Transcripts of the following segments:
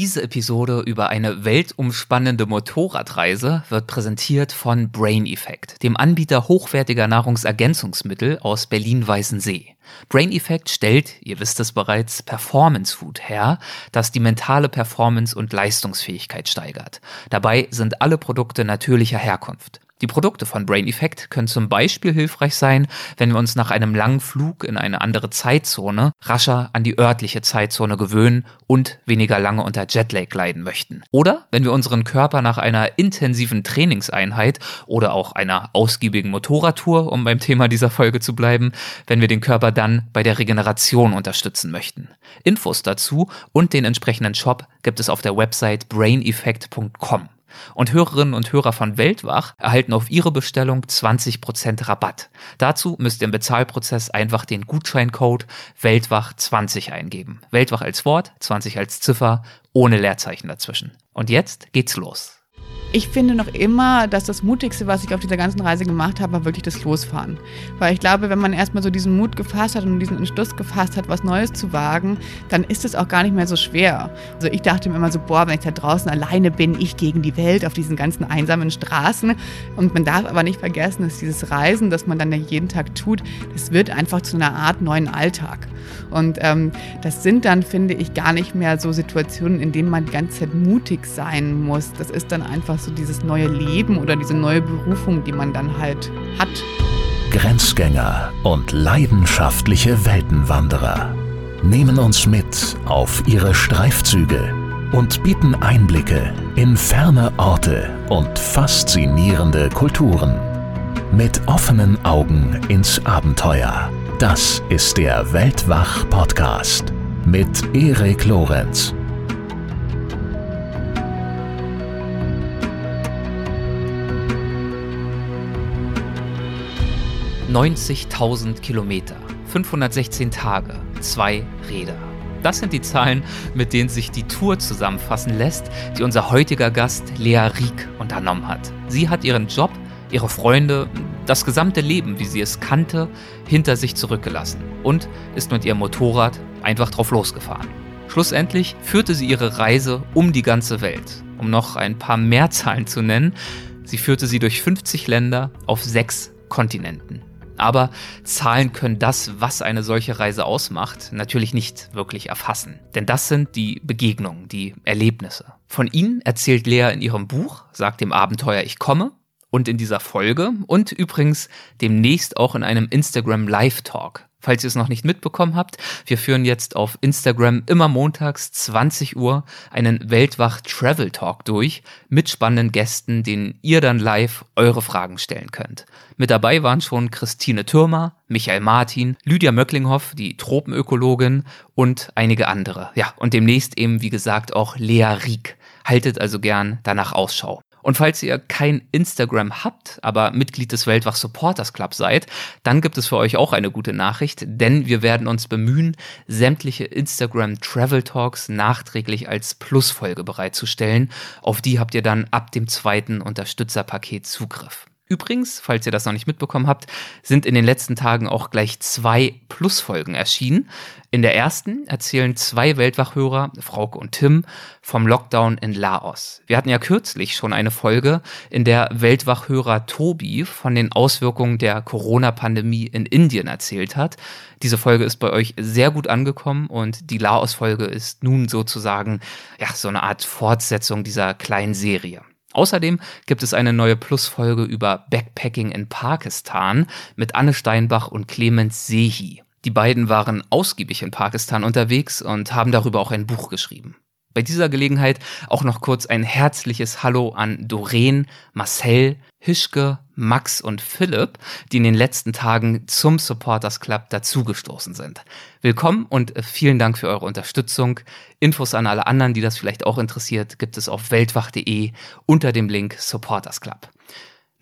Diese Episode über eine weltumspannende Motorradreise wird präsentiert von Brain Effect, dem Anbieter hochwertiger Nahrungsergänzungsmittel aus Berlin-Weißensee. Brain Effect stellt, ihr wisst es bereits, Performance Food her, das die mentale Performance und Leistungsfähigkeit steigert. Dabei sind alle Produkte natürlicher Herkunft. Die Produkte von Brain Effect können zum Beispiel hilfreich sein, wenn wir uns nach einem langen Flug in eine andere Zeitzone rascher an die örtliche Zeitzone gewöhnen und weniger lange unter Jetlag leiden möchten. Oder wenn wir unseren Körper nach einer intensiven Trainingseinheit oder auch einer ausgiebigen Motorradtour, um beim Thema dieser Folge zu bleiben, wenn wir den Körper dann bei der Regeneration unterstützen möchten. Infos dazu und den entsprechenden Shop gibt es auf der Website braineffect.com. Und Hörerinnen und Hörer von Weltwach erhalten auf ihre Bestellung 20% Rabatt. Dazu müsst ihr im Bezahlprozess einfach den Gutscheincode Weltwach20 eingeben. Weltwach als Wort, 20 als Ziffer, ohne Leerzeichen dazwischen. Und jetzt geht's los. Ich finde noch immer, dass das Mutigste, was ich auf dieser ganzen Reise gemacht habe, war wirklich das Losfahren. Weil ich glaube, wenn man erstmal so diesen Mut gefasst hat und diesen Entschluss gefasst hat, was Neues zu wagen, dann ist es auch gar nicht mehr so schwer. Also ich dachte mir immer so, boah, wenn ich da draußen alleine bin, ich gegen die Welt auf diesen ganzen einsamen Straßen. Und man darf aber nicht vergessen, dass dieses Reisen, das man dann ja jeden Tag tut, das wird einfach zu einer Art neuen Alltag. Und ähm, das sind dann, finde ich, gar nicht mehr so Situationen, in denen man die ganze Zeit mutig sein muss. Das ist dann einfach so dieses neue Leben oder diese neue Berufung, die man dann halt hat. Grenzgänger und leidenschaftliche Weltenwanderer nehmen uns mit auf ihre Streifzüge und bieten Einblicke in ferne Orte und faszinierende Kulturen. Mit offenen Augen ins Abenteuer. Das ist der Weltwach-Podcast mit Erik Lorenz. 90.000 Kilometer, 516 Tage, zwei Räder. Das sind die Zahlen, mit denen sich die Tour zusammenfassen lässt, die unser heutiger Gast Lea Rieck unternommen hat. Sie hat ihren Job, ihre Freunde, das gesamte Leben, wie sie es kannte, hinter sich zurückgelassen und ist mit ihrem Motorrad einfach drauf losgefahren. Schlussendlich führte sie ihre Reise um die ganze Welt. Um noch ein paar mehr Zahlen zu nennen, sie führte sie durch 50 Länder auf sechs Kontinenten. Aber Zahlen können das, was eine solche Reise ausmacht, natürlich nicht wirklich erfassen. Denn das sind die Begegnungen, die Erlebnisse. Von ihnen erzählt Lea in ihrem Buch, sagt dem Abenteuer Ich komme, und in dieser Folge und übrigens demnächst auch in einem Instagram Live Talk. Falls ihr es noch nicht mitbekommen habt, wir führen jetzt auf Instagram immer montags 20 Uhr einen Weltwach Travel Talk durch mit spannenden Gästen, denen ihr dann live eure Fragen stellen könnt. Mit dabei waren schon Christine Türmer, Michael Martin, Lydia Möcklinghoff, die Tropenökologin und einige andere. Ja, und demnächst eben, wie gesagt, auch Lea Rieck. Haltet also gern danach Ausschau. Und falls ihr kein Instagram habt, aber Mitglied des Weltwach Supporters Club seid, dann gibt es für euch auch eine gute Nachricht, denn wir werden uns bemühen, sämtliche Instagram Travel Talks nachträglich als Plusfolge bereitzustellen. Auf die habt ihr dann ab dem zweiten Unterstützerpaket Zugriff. Übrigens, falls ihr das noch nicht mitbekommen habt, sind in den letzten Tagen auch gleich zwei Plusfolgen erschienen. In der ersten erzählen zwei Weltwachhörer, Frauke und Tim, vom Lockdown in Laos. Wir hatten ja kürzlich schon eine Folge, in der Weltwachhörer Tobi von den Auswirkungen der Corona-Pandemie in Indien erzählt hat. Diese Folge ist bei euch sehr gut angekommen und die Laos-Folge ist nun sozusagen ja, so eine Art Fortsetzung dieser kleinen Serie. Außerdem gibt es eine neue Plusfolge über Backpacking in Pakistan mit Anne Steinbach und Clemens Sehi. Die beiden waren ausgiebig in Pakistan unterwegs und haben darüber auch ein Buch geschrieben. Bei dieser Gelegenheit auch noch kurz ein herzliches Hallo an Doreen, Marcel, Hischke, Max und Philipp, die in den letzten Tagen zum Supporters Club dazugestoßen sind. Willkommen und vielen Dank für eure Unterstützung. Infos an alle anderen, die das vielleicht auch interessiert, gibt es auf weltwach.de unter dem Link Supporters Club.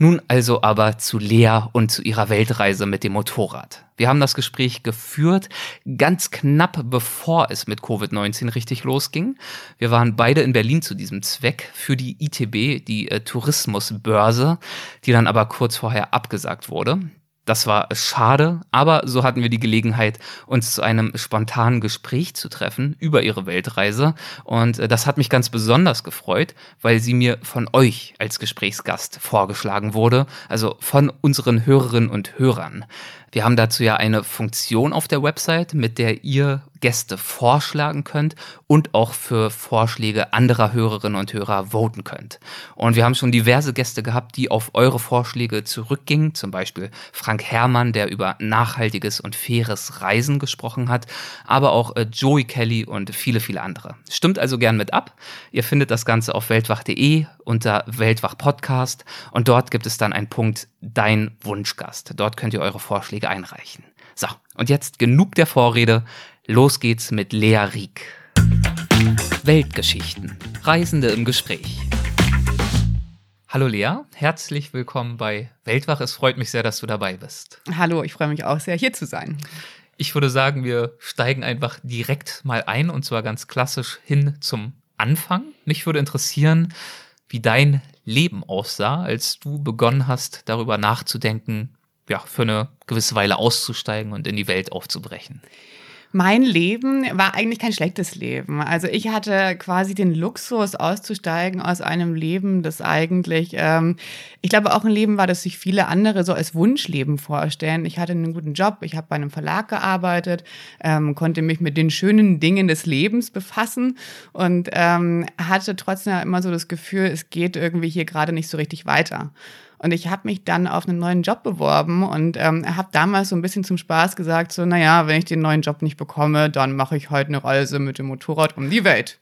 Nun also aber zu Lea und zu ihrer Weltreise mit dem Motorrad. Wir haben das Gespräch geführt, ganz knapp bevor es mit Covid-19 richtig losging. Wir waren beide in Berlin zu diesem Zweck für die ITB, die äh, Tourismusbörse, die dann aber kurz vorher abgesagt wurde. Das war schade, aber so hatten wir die Gelegenheit, uns zu einem spontanen Gespräch zu treffen über ihre Weltreise. Und äh, das hat mich ganz besonders gefreut, weil sie mir von euch als Gesprächsgast vorgeschlagen wurde, also von unseren Hörerinnen und Hörern. Wir haben dazu ja eine Funktion auf der Website, mit der ihr Gäste vorschlagen könnt und auch für Vorschläge anderer Hörerinnen und Hörer voten könnt. Und wir haben schon diverse Gäste gehabt, die auf eure Vorschläge zurückgingen, zum Beispiel Frank Herrmann, der über nachhaltiges und faires Reisen gesprochen hat, aber auch äh, Joey Kelly und viele, viele andere. Stimmt also gern mit ab. Ihr findet das Ganze auf weltwach.de unter Weltwach Podcast und dort gibt es dann einen Punkt Dein Wunschgast. Dort könnt ihr eure Vorschläge einreichen. So, und jetzt genug der Vorrede. Los geht's mit Lea Rieck. Weltgeschichten. Reisende im Gespräch. Hallo Lea, herzlich willkommen bei Weltwach. Es freut mich sehr, dass du dabei bist. Hallo, ich freue mich auch sehr, hier zu sein. Ich würde sagen, wir steigen einfach direkt mal ein und zwar ganz klassisch hin zum Anfang. Mich würde interessieren, wie dein Leben aussah, als du begonnen hast, darüber nachzudenken, ja, für eine gewisse Weile auszusteigen und in die Welt aufzubrechen mein Leben war eigentlich kein schlechtes Leben. Also ich hatte quasi den Luxus auszusteigen aus einem Leben, das eigentlich, ähm, ich glaube auch ein Leben war, das sich viele andere so als Wunschleben vorstellen. Ich hatte einen guten Job, ich habe bei einem Verlag gearbeitet, ähm, konnte mich mit den schönen Dingen des Lebens befassen und ähm, hatte trotzdem immer so das Gefühl, es geht irgendwie hier gerade nicht so richtig weiter. Und ich habe mich dann auf einen neuen Job beworben und ähm, habe damals so ein bisschen zum Spaß gesagt, so, naja, wenn ich den neuen Job nicht bekomme, dann mache ich heute eine Reise mit dem Motorrad um die Welt.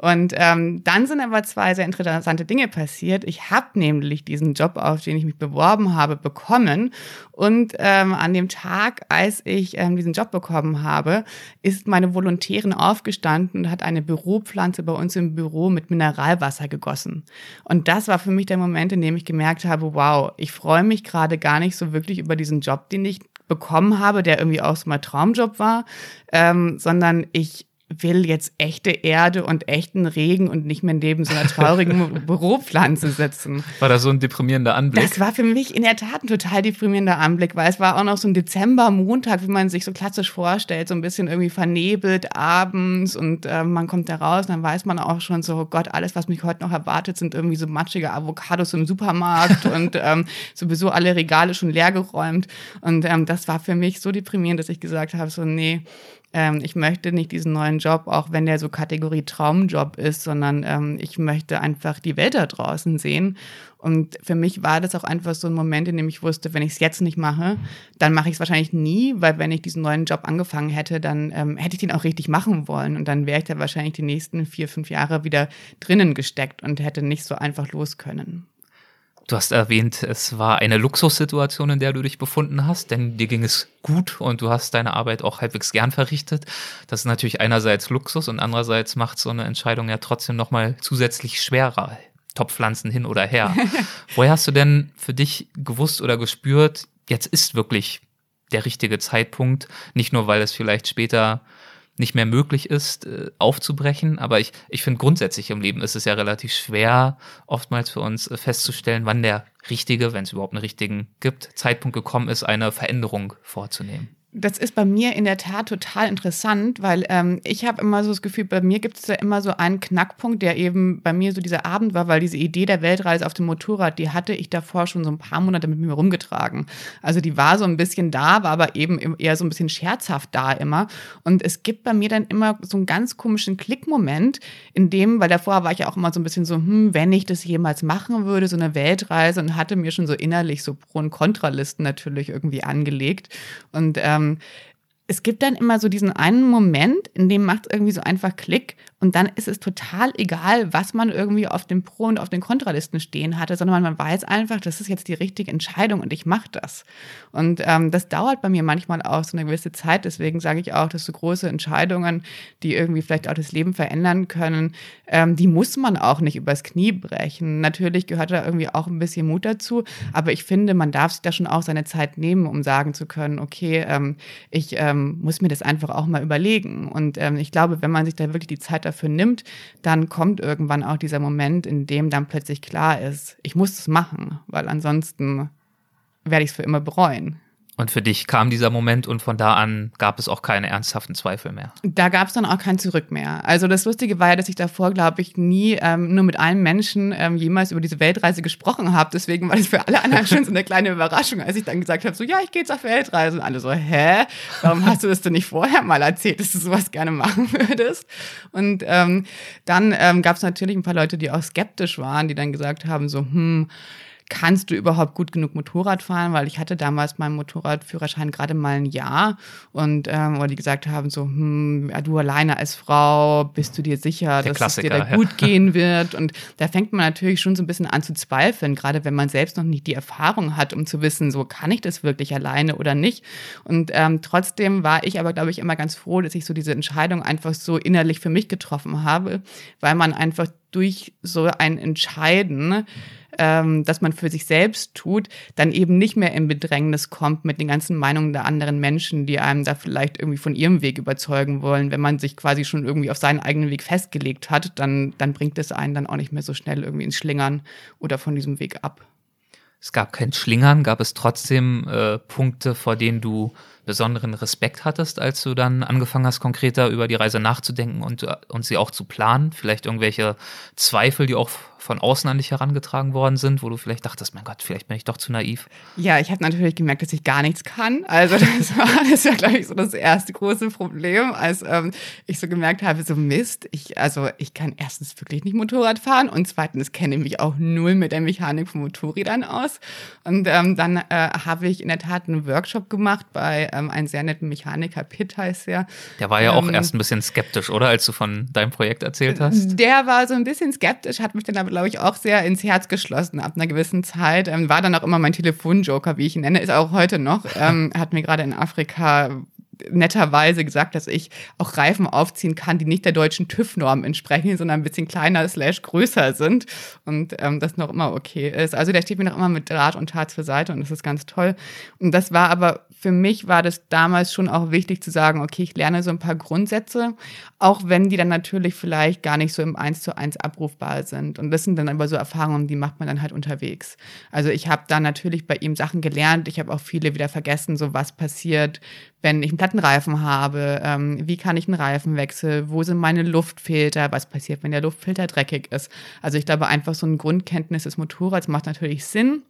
Und ähm, dann sind aber zwei sehr interessante Dinge passiert. Ich habe nämlich diesen Job, auf den ich mich beworben habe, bekommen. Und ähm, an dem Tag, als ich ähm, diesen Job bekommen habe, ist meine Volontärin aufgestanden und hat eine Büropflanze bei uns im Büro mit Mineralwasser gegossen. Und das war für mich der Moment, in dem ich gemerkt habe, wow, ich freue mich gerade gar nicht so wirklich über diesen Job, den ich bekommen habe, der irgendwie auch so mein Traumjob war, ähm, sondern ich will jetzt echte Erde und echten Regen und nicht mehr neben so einer traurigen Büropflanze sitzen. War das so ein deprimierender Anblick? Das war für mich in der Tat ein total deprimierender Anblick, weil es war auch noch so ein Dezember-Montag, wie man sich so klassisch vorstellt, so ein bisschen irgendwie vernebelt abends und äh, man kommt da raus und dann weiß man auch schon so, oh Gott, alles, was mich heute noch erwartet, sind irgendwie so matschige Avocados im Supermarkt und ähm, sowieso alle Regale schon leergeräumt und ähm, das war für mich so deprimierend, dass ich gesagt habe, so nee, ähm, ich möchte nicht diesen neuen Job, auch wenn der so Kategorie Traumjob ist, sondern ähm, ich möchte einfach die Welt da draußen sehen. Und für mich war das auch einfach so ein Moment, in dem ich wusste, wenn ich es jetzt nicht mache, dann mache ich es wahrscheinlich nie, weil wenn ich diesen neuen Job angefangen hätte, dann ähm, hätte ich den auch richtig machen wollen. Und dann wäre ich da wahrscheinlich die nächsten vier, fünf Jahre wieder drinnen gesteckt und hätte nicht so einfach los können. Du hast erwähnt, es war eine Luxussituation, in der du dich befunden hast, denn dir ging es gut und du hast deine Arbeit auch halbwegs gern verrichtet. Das ist natürlich einerseits Luxus und andererseits macht so eine Entscheidung ja trotzdem nochmal zusätzlich schwerer. Topfpflanzen hin oder her. Woher hast du denn für dich gewusst oder gespürt, jetzt ist wirklich der richtige Zeitpunkt, nicht nur weil es vielleicht später nicht mehr möglich ist, äh, aufzubrechen. Aber ich, ich finde grundsätzlich im Leben ist es ja relativ schwer, oftmals für uns äh, festzustellen, wann der richtige, wenn es überhaupt einen richtigen gibt, Zeitpunkt gekommen ist, eine Veränderung vorzunehmen. Das ist bei mir in der Tat total interessant, weil ähm, ich habe immer so das Gefühl, bei mir gibt es da immer so einen Knackpunkt, der eben bei mir so dieser Abend war, weil diese Idee der Weltreise auf dem Motorrad, die hatte ich davor schon so ein paar Monate mit mir rumgetragen. Also die war so ein bisschen da, war aber eben eher so ein bisschen scherzhaft da immer. Und es gibt bei mir dann immer so einen ganz komischen Klickmoment, in dem, weil davor war ich ja auch immer so ein bisschen so, hm, wenn ich das jemals machen würde, so eine Weltreise und hatte mir schon so innerlich so Pro- und Kontralisten natürlich irgendwie angelegt. Und ähm, ähm, es gibt dann immer so diesen einen Moment, in dem macht es irgendwie so einfach Klick und dann ist es total egal, was man irgendwie auf den Pro- und auf den Kontralisten stehen hatte, sondern man weiß einfach, das ist jetzt die richtige Entscheidung und ich mache das. Und ähm, das dauert bei mir manchmal auch so eine gewisse Zeit. Deswegen sage ich auch, dass so große Entscheidungen, die irgendwie vielleicht auch das Leben verändern können, ähm, die muss man auch nicht übers Knie brechen. Natürlich gehört da irgendwie auch ein bisschen Mut dazu, aber ich finde, man darf sich da schon auch seine Zeit nehmen, um sagen zu können, okay, ähm, ich ähm, muss mir das einfach auch mal überlegen. Und ähm, ich glaube, wenn man sich da wirklich die Zeit dafür nimmt, dann kommt irgendwann auch dieser Moment, in dem dann plötzlich klar ist, ich muss es machen, weil ansonsten werde ich es für immer bereuen. Und für dich kam dieser Moment und von da an gab es auch keine ernsthaften Zweifel mehr. Da gab es dann auch kein Zurück mehr. Also das Lustige war ja, dass ich davor, glaube ich, nie ähm, nur mit einem Menschen ähm, jemals über diese Weltreise gesprochen habe. Deswegen war das für alle anderen schon so eine kleine Überraschung, als ich dann gesagt habe, so ja, ich gehe jetzt auf Weltreise. Und alle so, hä? Warum hast du das denn nicht vorher mal erzählt, dass du sowas gerne machen würdest? Und ähm, dann ähm, gab es natürlich ein paar Leute, die auch skeptisch waren, die dann gesagt haben, so, hm, kannst du überhaupt gut genug Motorrad fahren? Weil ich hatte damals meinen Motorradführerschein gerade mal ein Jahr und ähm, wo die gesagt haben so, hm, ja, du alleine als Frau, bist du dir sicher, Der dass es dir Klassiker, da ja. gut gehen wird? Und da fängt man natürlich schon so ein bisschen an zu zweifeln, gerade wenn man selbst noch nicht die Erfahrung hat, um zu wissen, so kann ich das wirklich alleine oder nicht. Und ähm, trotzdem war ich aber, glaube ich, immer ganz froh, dass ich so diese Entscheidung einfach so innerlich für mich getroffen habe, weil man einfach durch so ein Entscheiden ähm, dass man für sich selbst tut, dann eben nicht mehr in Bedrängnis kommt mit den ganzen Meinungen der anderen Menschen, die einem da vielleicht irgendwie von ihrem Weg überzeugen wollen. Wenn man sich quasi schon irgendwie auf seinen eigenen Weg festgelegt hat, dann, dann bringt es einen dann auch nicht mehr so schnell irgendwie ins Schlingern oder von diesem Weg ab. Es gab kein Schlingern, gab es trotzdem äh, Punkte, vor denen du besonderen Respekt hattest, als du dann angefangen hast, konkreter über die Reise nachzudenken und, äh, und sie auch zu planen? Vielleicht irgendwelche Zweifel, die auch von außen an dich herangetragen worden sind, wo du vielleicht dachtest, mein Gott, vielleicht bin ich doch zu naiv. Ja, ich habe natürlich gemerkt, dass ich gar nichts kann. Also das war das war, glaube ich, so das erste große Problem, als ähm, ich so gemerkt habe, so Mist, ich, also ich kann erstens wirklich nicht Motorrad fahren und zweitens kenne ich mich auch null mit der Mechanik von Motorrädern aus. Und ähm, dann äh, habe ich in der Tat einen Workshop gemacht bei ähm, einem sehr netten Mechaniker, Pitt heißt der. Der war ja auch Ähm, erst ein bisschen skeptisch, oder? Als du von deinem Projekt erzählt hast. Der war so ein bisschen skeptisch, hat mich dann aber, glaube ich, auch sehr ins Herz geschlossen ab einer gewissen Zeit. Ähm, war dann auch immer mein Telefonjoker, wie ich ihn nenne, ist auch heute noch. Ähm, hat mir gerade in Afrika netterweise gesagt, dass ich auch Reifen aufziehen kann, die nicht der deutschen TÜV-Norm entsprechen, sondern ein bisschen kleiner slash größer sind und ähm, das noch immer okay ist. Also der steht mir noch immer mit Rat und Tat zur Seite und das ist ganz toll. Und das war aber, für mich war das damals schon auch wichtig zu sagen, okay, ich lerne so ein paar Grundsätze, auch wenn die dann natürlich vielleicht gar nicht so im Eins zu eins abrufbar sind. Und das sind dann aber so Erfahrungen, die macht man dann halt unterwegs. Also ich habe da natürlich bei ihm Sachen gelernt. Ich habe auch viele wieder vergessen, so was passiert, wenn ich einen Plattenreifen habe, ähm, wie kann ich einen Reifen wechseln, wo sind meine Luftfilter, was passiert, wenn der Luftfilter dreckig ist. Also ich glaube, einfach so ein Grundkenntnis des Motorrads macht natürlich Sinn.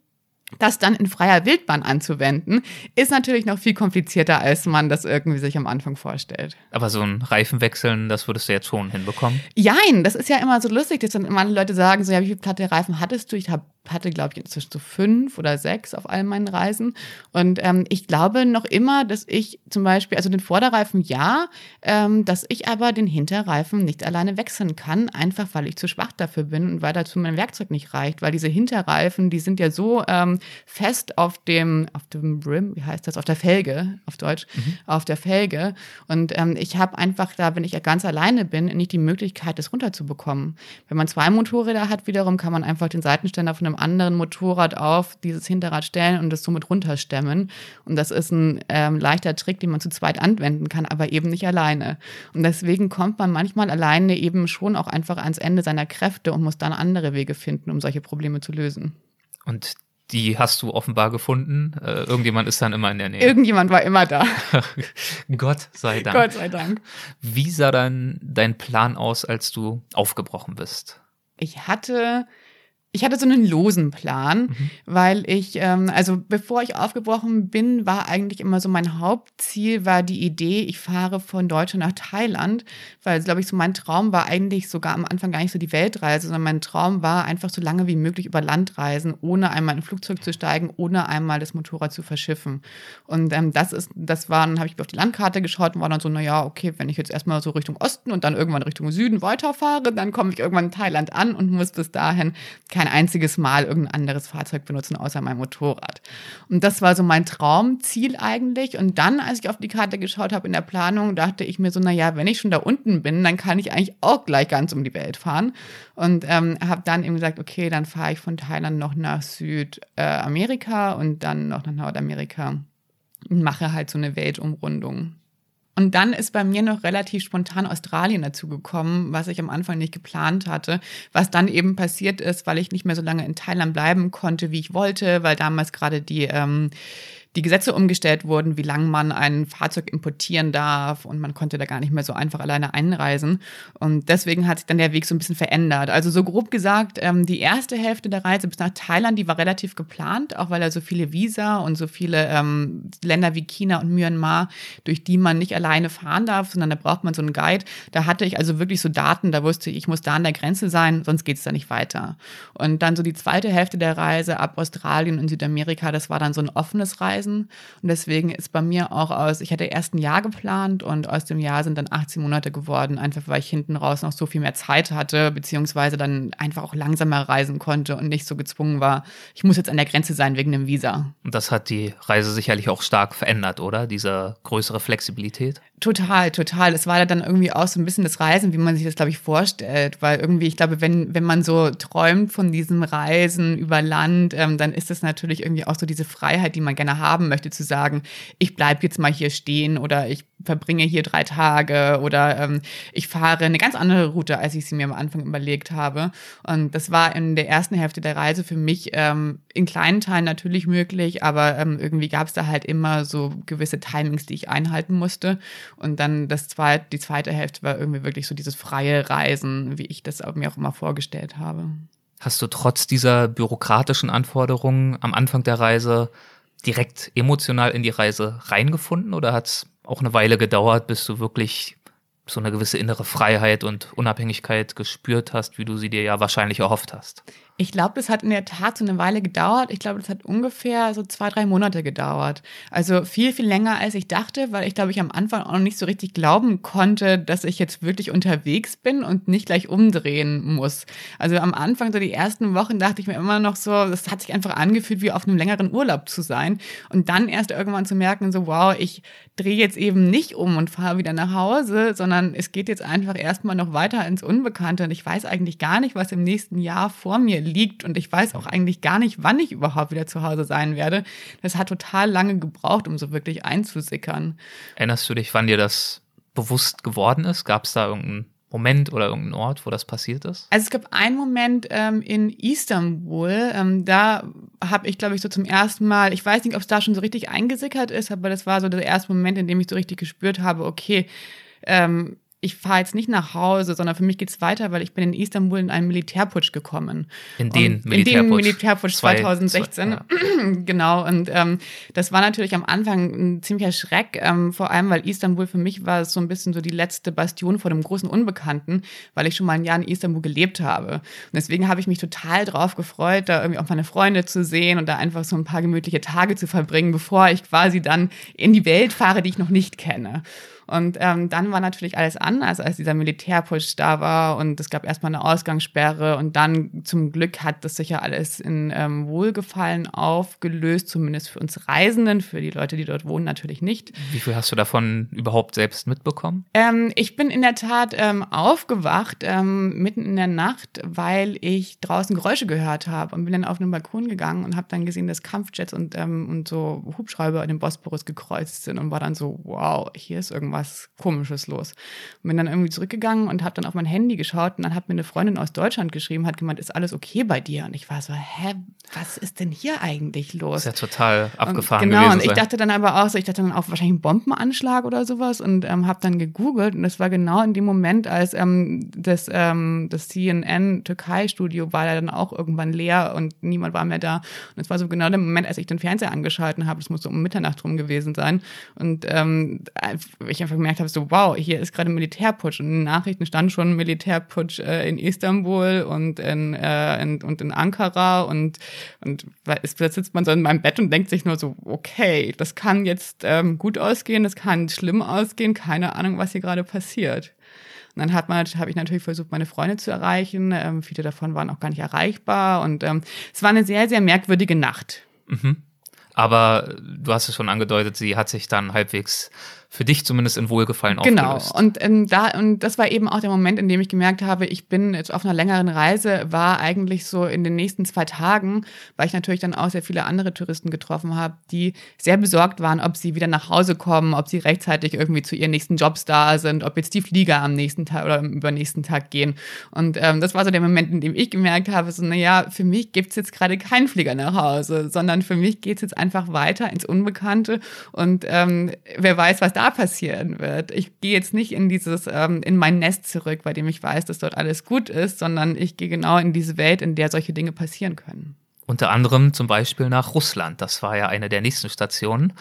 Das dann in freier Wildbahn anzuwenden, ist natürlich noch viel komplizierter, als man das irgendwie sich am Anfang vorstellt. Aber so ein Reifen wechseln, das würdest du jetzt schon hinbekommen. Jein, das ist ja immer so lustig, dass dann immer Leute sagen, so, ja, wie viele platte Reifen hattest du? Ich hab, hatte, glaube ich, inzwischen so fünf oder sechs auf all meinen Reisen. Und ähm, ich glaube noch immer, dass ich zum Beispiel, also den Vorderreifen ja, ähm, dass ich aber den Hinterreifen nicht alleine wechseln kann, einfach weil ich zu schwach dafür bin und weil dazu mein Werkzeug nicht reicht. Weil diese Hinterreifen, die sind ja so ähm, fest auf dem, auf dem Rim, wie heißt das, auf der Felge, auf Deutsch, auf der Felge. Und ähm, ich habe einfach da, wenn ich ja ganz alleine bin, nicht die Möglichkeit, das runterzubekommen. Wenn man zwei Motorräder hat, wiederum kann man einfach den Seitenständer von einem anderen Motorrad auf dieses Hinterrad stellen und das somit runterstemmen. Und das ist ein ähm, leichter Trick, den man zu zweit anwenden kann, aber eben nicht alleine. Und deswegen kommt man manchmal alleine eben schon auch einfach ans Ende seiner Kräfte und muss dann andere Wege finden, um solche Probleme zu lösen. Und die hast du offenbar gefunden. Äh, irgendjemand ist dann immer in der Nähe. Irgendjemand war immer da. Gott sei Dank. Gott sei Dank. Wie sah dann dein Plan aus, als du aufgebrochen bist? Ich hatte, ich hatte so einen losen Plan, weil ich, ähm, also bevor ich aufgebrochen bin, war eigentlich immer so mein Hauptziel, war die Idee, ich fahre von Deutschland nach Thailand, weil, glaube ich, so mein Traum war eigentlich sogar am Anfang gar nicht so die Weltreise, sondern mein Traum war einfach so lange wie möglich über Land reisen, ohne einmal in ein Flugzeug zu steigen, ohne einmal das Motorrad zu verschiffen. Und ähm, das ist, das war, dann habe ich auf die Landkarte geschaut und war dann so, naja, okay, wenn ich jetzt erstmal so Richtung Osten und dann irgendwann Richtung Süden weiterfahre, dann komme ich irgendwann in Thailand an und muss bis dahin kein einziges Mal irgendein anderes Fahrzeug benutzen, außer mein Motorrad. Und das war so mein Traumziel eigentlich. Und dann, als ich auf die Karte geschaut habe in der Planung, dachte ich mir so, naja, wenn ich schon da unten bin, dann kann ich eigentlich auch gleich ganz um die Welt fahren. Und ähm, habe dann eben gesagt, okay, dann fahre ich von Thailand noch nach Südamerika und dann noch nach Nordamerika und mache halt so eine Weltumrundung. Und dann ist bei mir noch relativ spontan Australien dazu gekommen, was ich am Anfang nicht geplant hatte, was dann eben passiert ist, weil ich nicht mehr so lange in Thailand bleiben konnte, wie ich wollte, weil damals gerade die ähm, die Gesetze umgestellt wurden, wie lange man ein Fahrzeug importieren darf und man konnte da gar nicht mehr so einfach alleine einreisen. Und deswegen hat sich dann der Weg so ein bisschen verändert. Also so grob gesagt, ähm, die erste Hälfte der Reise bis nach Thailand, die war relativ geplant, auch weil da so viele Visa und so viele ähm, Länder wie China und Myanmar, durch die man nicht alleine fahren darf, sondern da braucht man so einen Guide. Da hatte ich also wirklich so Daten, da wusste ich, ich muss da an der Grenze sein, sonst geht es da nicht weiter. Und dann so die zweite Hälfte der Reise ab Australien und Südamerika, das war dann so ein offenes Reisen. Und deswegen ist bei mir auch aus, ich hatte erst ein Jahr geplant und aus dem Jahr sind dann 18 Monate geworden, einfach weil ich hinten raus noch so viel mehr Zeit hatte, beziehungsweise dann einfach auch langsamer reisen konnte und nicht so gezwungen war, ich muss jetzt an der Grenze sein wegen dem Visa. Und das hat die Reise sicherlich auch stark verändert, oder? Diese größere Flexibilität? Total, total. Es war dann irgendwie auch so ein bisschen das Reisen, wie man sich das, glaube ich, vorstellt. Weil irgendwie, ich glaube, wenn, wenn man so träumt von diesem Reisen über Land, ähm, dann ist es natürlich irgendwie auch so diese Freiheit, die man gerne haben möchte, zu sagen, ich bleibe jetzt mal hier stehen oder ich verbringe hier drei Tage oder ähm, ich fahre eine ganz andere Route, als ich sie mir am Anfang überlegt habe. Und das war in der ersten Hälfte der Reise für mich ähm, in kleinen Teilen natürlich möglich, aber ähm, irgendwie gab es da halt immer so gewisse Timings, die ich einhalten musste. Und dann das zweite, die zweite Hälfte war irgendwie wirklich so dieses freie Reisen, wie ich das mir auch immer vorgestellt habe. Hast du trotz dieser bürokratischen Anforderungen am Anfang der Reise direkt emotional in die Reise reingefunden oder hat es auch eine Weile gedauert, bis du wirklich so eine gewisse innere Freiheit und Unabhängigkeit gespürt hast, wie du sie dir ja wahrscheinlich erhofft hast? Ich glaube, das hat in der Tat so eine Weile gedauert. Ich glaube, das hat ungefähr so zwei, drei Monate gedauert. Also viel, viel länger, als ich dachte, weil ich glaube, ich am Anfang auch noch nicht so richtig glauben konnte, dass ich jetzt wirklich unterwegs bin und nicht gleich umdrehen muss. Also am Anfang, so die ersten Wochen, dachte ich mir immer noch so, das hat sich einfach angefühlt, wie auf einem längeren Urlaub zu sein. Und dann erst irgendwann zu merken, so, wow, ich drehe jetzt eben nicht um und fahre wieder nach Hause, sondern es geht jetzt einfach erstmal noch weiter ins Unbekannte. Und ich weiß eigentlich gar nicht, was im nächsten Jahr vor mir liegt und ich weiß auch eigentlich gar nicht, wann ich überhaupt wieder zu Hause sein werde. Das hat total lange gebraucht, um so wirklich einzusickern. Erinnerst du dich, wann dir das bewusst geworden ist? Gab es da irgendeinen Moment oder irgendeinen Ort, wo das passiert ist? Also es gab einen Moment ähm, in Istanbul, ähm, da habe ich, glaube ich, so zum ersten Mal, ich weiß nicht, ob es da schon so richtig eingesickert ist, aber das war so der erste Moment, in dem ich so richtig gespürt habe, okay, ähm, ich fahre jetzt nicht nach Hause, sondern für mich geht's weiter, weil ich bin in Istanbul in einen Militärputsch gekommen. In den und Militärputsch? In den Militärputsch Zwei- 2016. zwei- ja. genau, und ähm, das war natürlich am Anfang ein ziemlicher Schreck, ähm, vor allem, weil Istanbul für mich war so ein bisschen so die letzte Bastion vor dem großen Unbekannten, weil ich schon mal ein Jahr in Istanbul gelebt habe. Und deswegen habe ich mich total drauf gefreut, da irgendwie auch meine Freunde zu sehen und da einfach so ein paar gemütliche Tage zu verbringen, bevor ich quasi dann in die Welt fahre, die ich noch nicht kenne. Und ähm, dann war natürlich alles anders, als dieser Militärputsch da war und es gab erstmal eine Ausgangssperre und dann zum Glück hat das sich ja alles in ähm, Wohlgefallen aufgelöst, zumindest für uns Reisenden, für die Leute, die dort wohnen, natürlich nicht. Wie viel hast du davon überhaupt selbst mitbekommen? Ähm, ich bin in der Tat ähm, aufgewacht ähm, mitten in der Nacht, weil ich draußen Geräusche gehört habe und bin dann auf einen Balkon gegangen und habe dann gesehen, dass Kampfjets und, ähm, und so Hubschrauber in den Bosporus gekreuzt sind und war dann so, wow, hier ist irgendwas Komisches los. Und bin dann irgendwie zurückgegangen und habe dann auf mein Handy geschaut und dann hat mir eine Freundin aus Deutschland geschrieben, hat gemeint, ist alles okay bei dir? Und ich war so, hä, was ist denn hier eigentlich los? Ist ja total abgefahren und, genau, und ich dachte dann aber auch so, ich dachte dann auch wahrscheinlich ein Bombenanschlag oder sowas und ähm, habe dann gegoogelt und das war genau in dem Moment, als ähm, das, ähm, das CNN Türkei-Studio war dann auch irgendwann leer und niemand war mehr da. Und es war so genau der Moment, als ich den Fernseher angeschalten habe, das muss so um Mitternacht rum gewesen sein. Und ähm, ich einfach gemerkt habe, so wow, hier ist gerade Militärputsch und in den Nachrichten stand schon Militärputsch äh, in Istanbul und in, äh, in, und in Ankara und, und es- da sitzt man so in meinem Bett und denkt sich nur so, okay, das kann jetzt ähm, gut ausgehen, das kann schlimm ausgehen, keine Ahnung, was hier gerade passiert. Und dann hat man, habe ich natürlich versucht, meine Freunde zu erreichen. Ähm, viele davon waren auch gar nicht erreichbar. Und ähm, es war eine sehr, sehr merkwürdige Nacht. Aber du hast es schon angedeutet, sie hat sich dann halbwegs für dich zumindest in Wohlgefallen genau. aufgelöst. Genau. Und ähm, da und das war eben auch der Moment, in dem ich gemerkt habe, ich bin jetzt auf einer längeren Reise, war eigentlich so in den nächsten zwei Tagen, weil ich natürlich dann auch sehr viele andere Touristen getroffen habe, die sehr besorgt waren, ob sie wieder nach Hause kommen, ob sie rechtzeitig irgendwie zu ihren nächsten Jobs da sind, ob jetzt die Flieger am nächsten Tag oder am übernächsten Tag gehen. Und ähm, das war so der Moment, in dem ich gemerkt habe, so, naja, für mich gibt's jetzt gerade keinen Flieger nach Hause, sondern für mich geht's jetzt einfach weiter ins Unbekannte und ähm, wer weiß, was da da passieren wird. Ich gehe jetzt nicht in dieses, ähm, in mein Nest zurück, bei dem ich weiß, dass dort alles gut ist, sondern ich gehe genau in diese Welt, in der solche Dinge passieren können. Unter anderem zum Beispiel nach Russland. Das war ja eine der nächsten Stationen.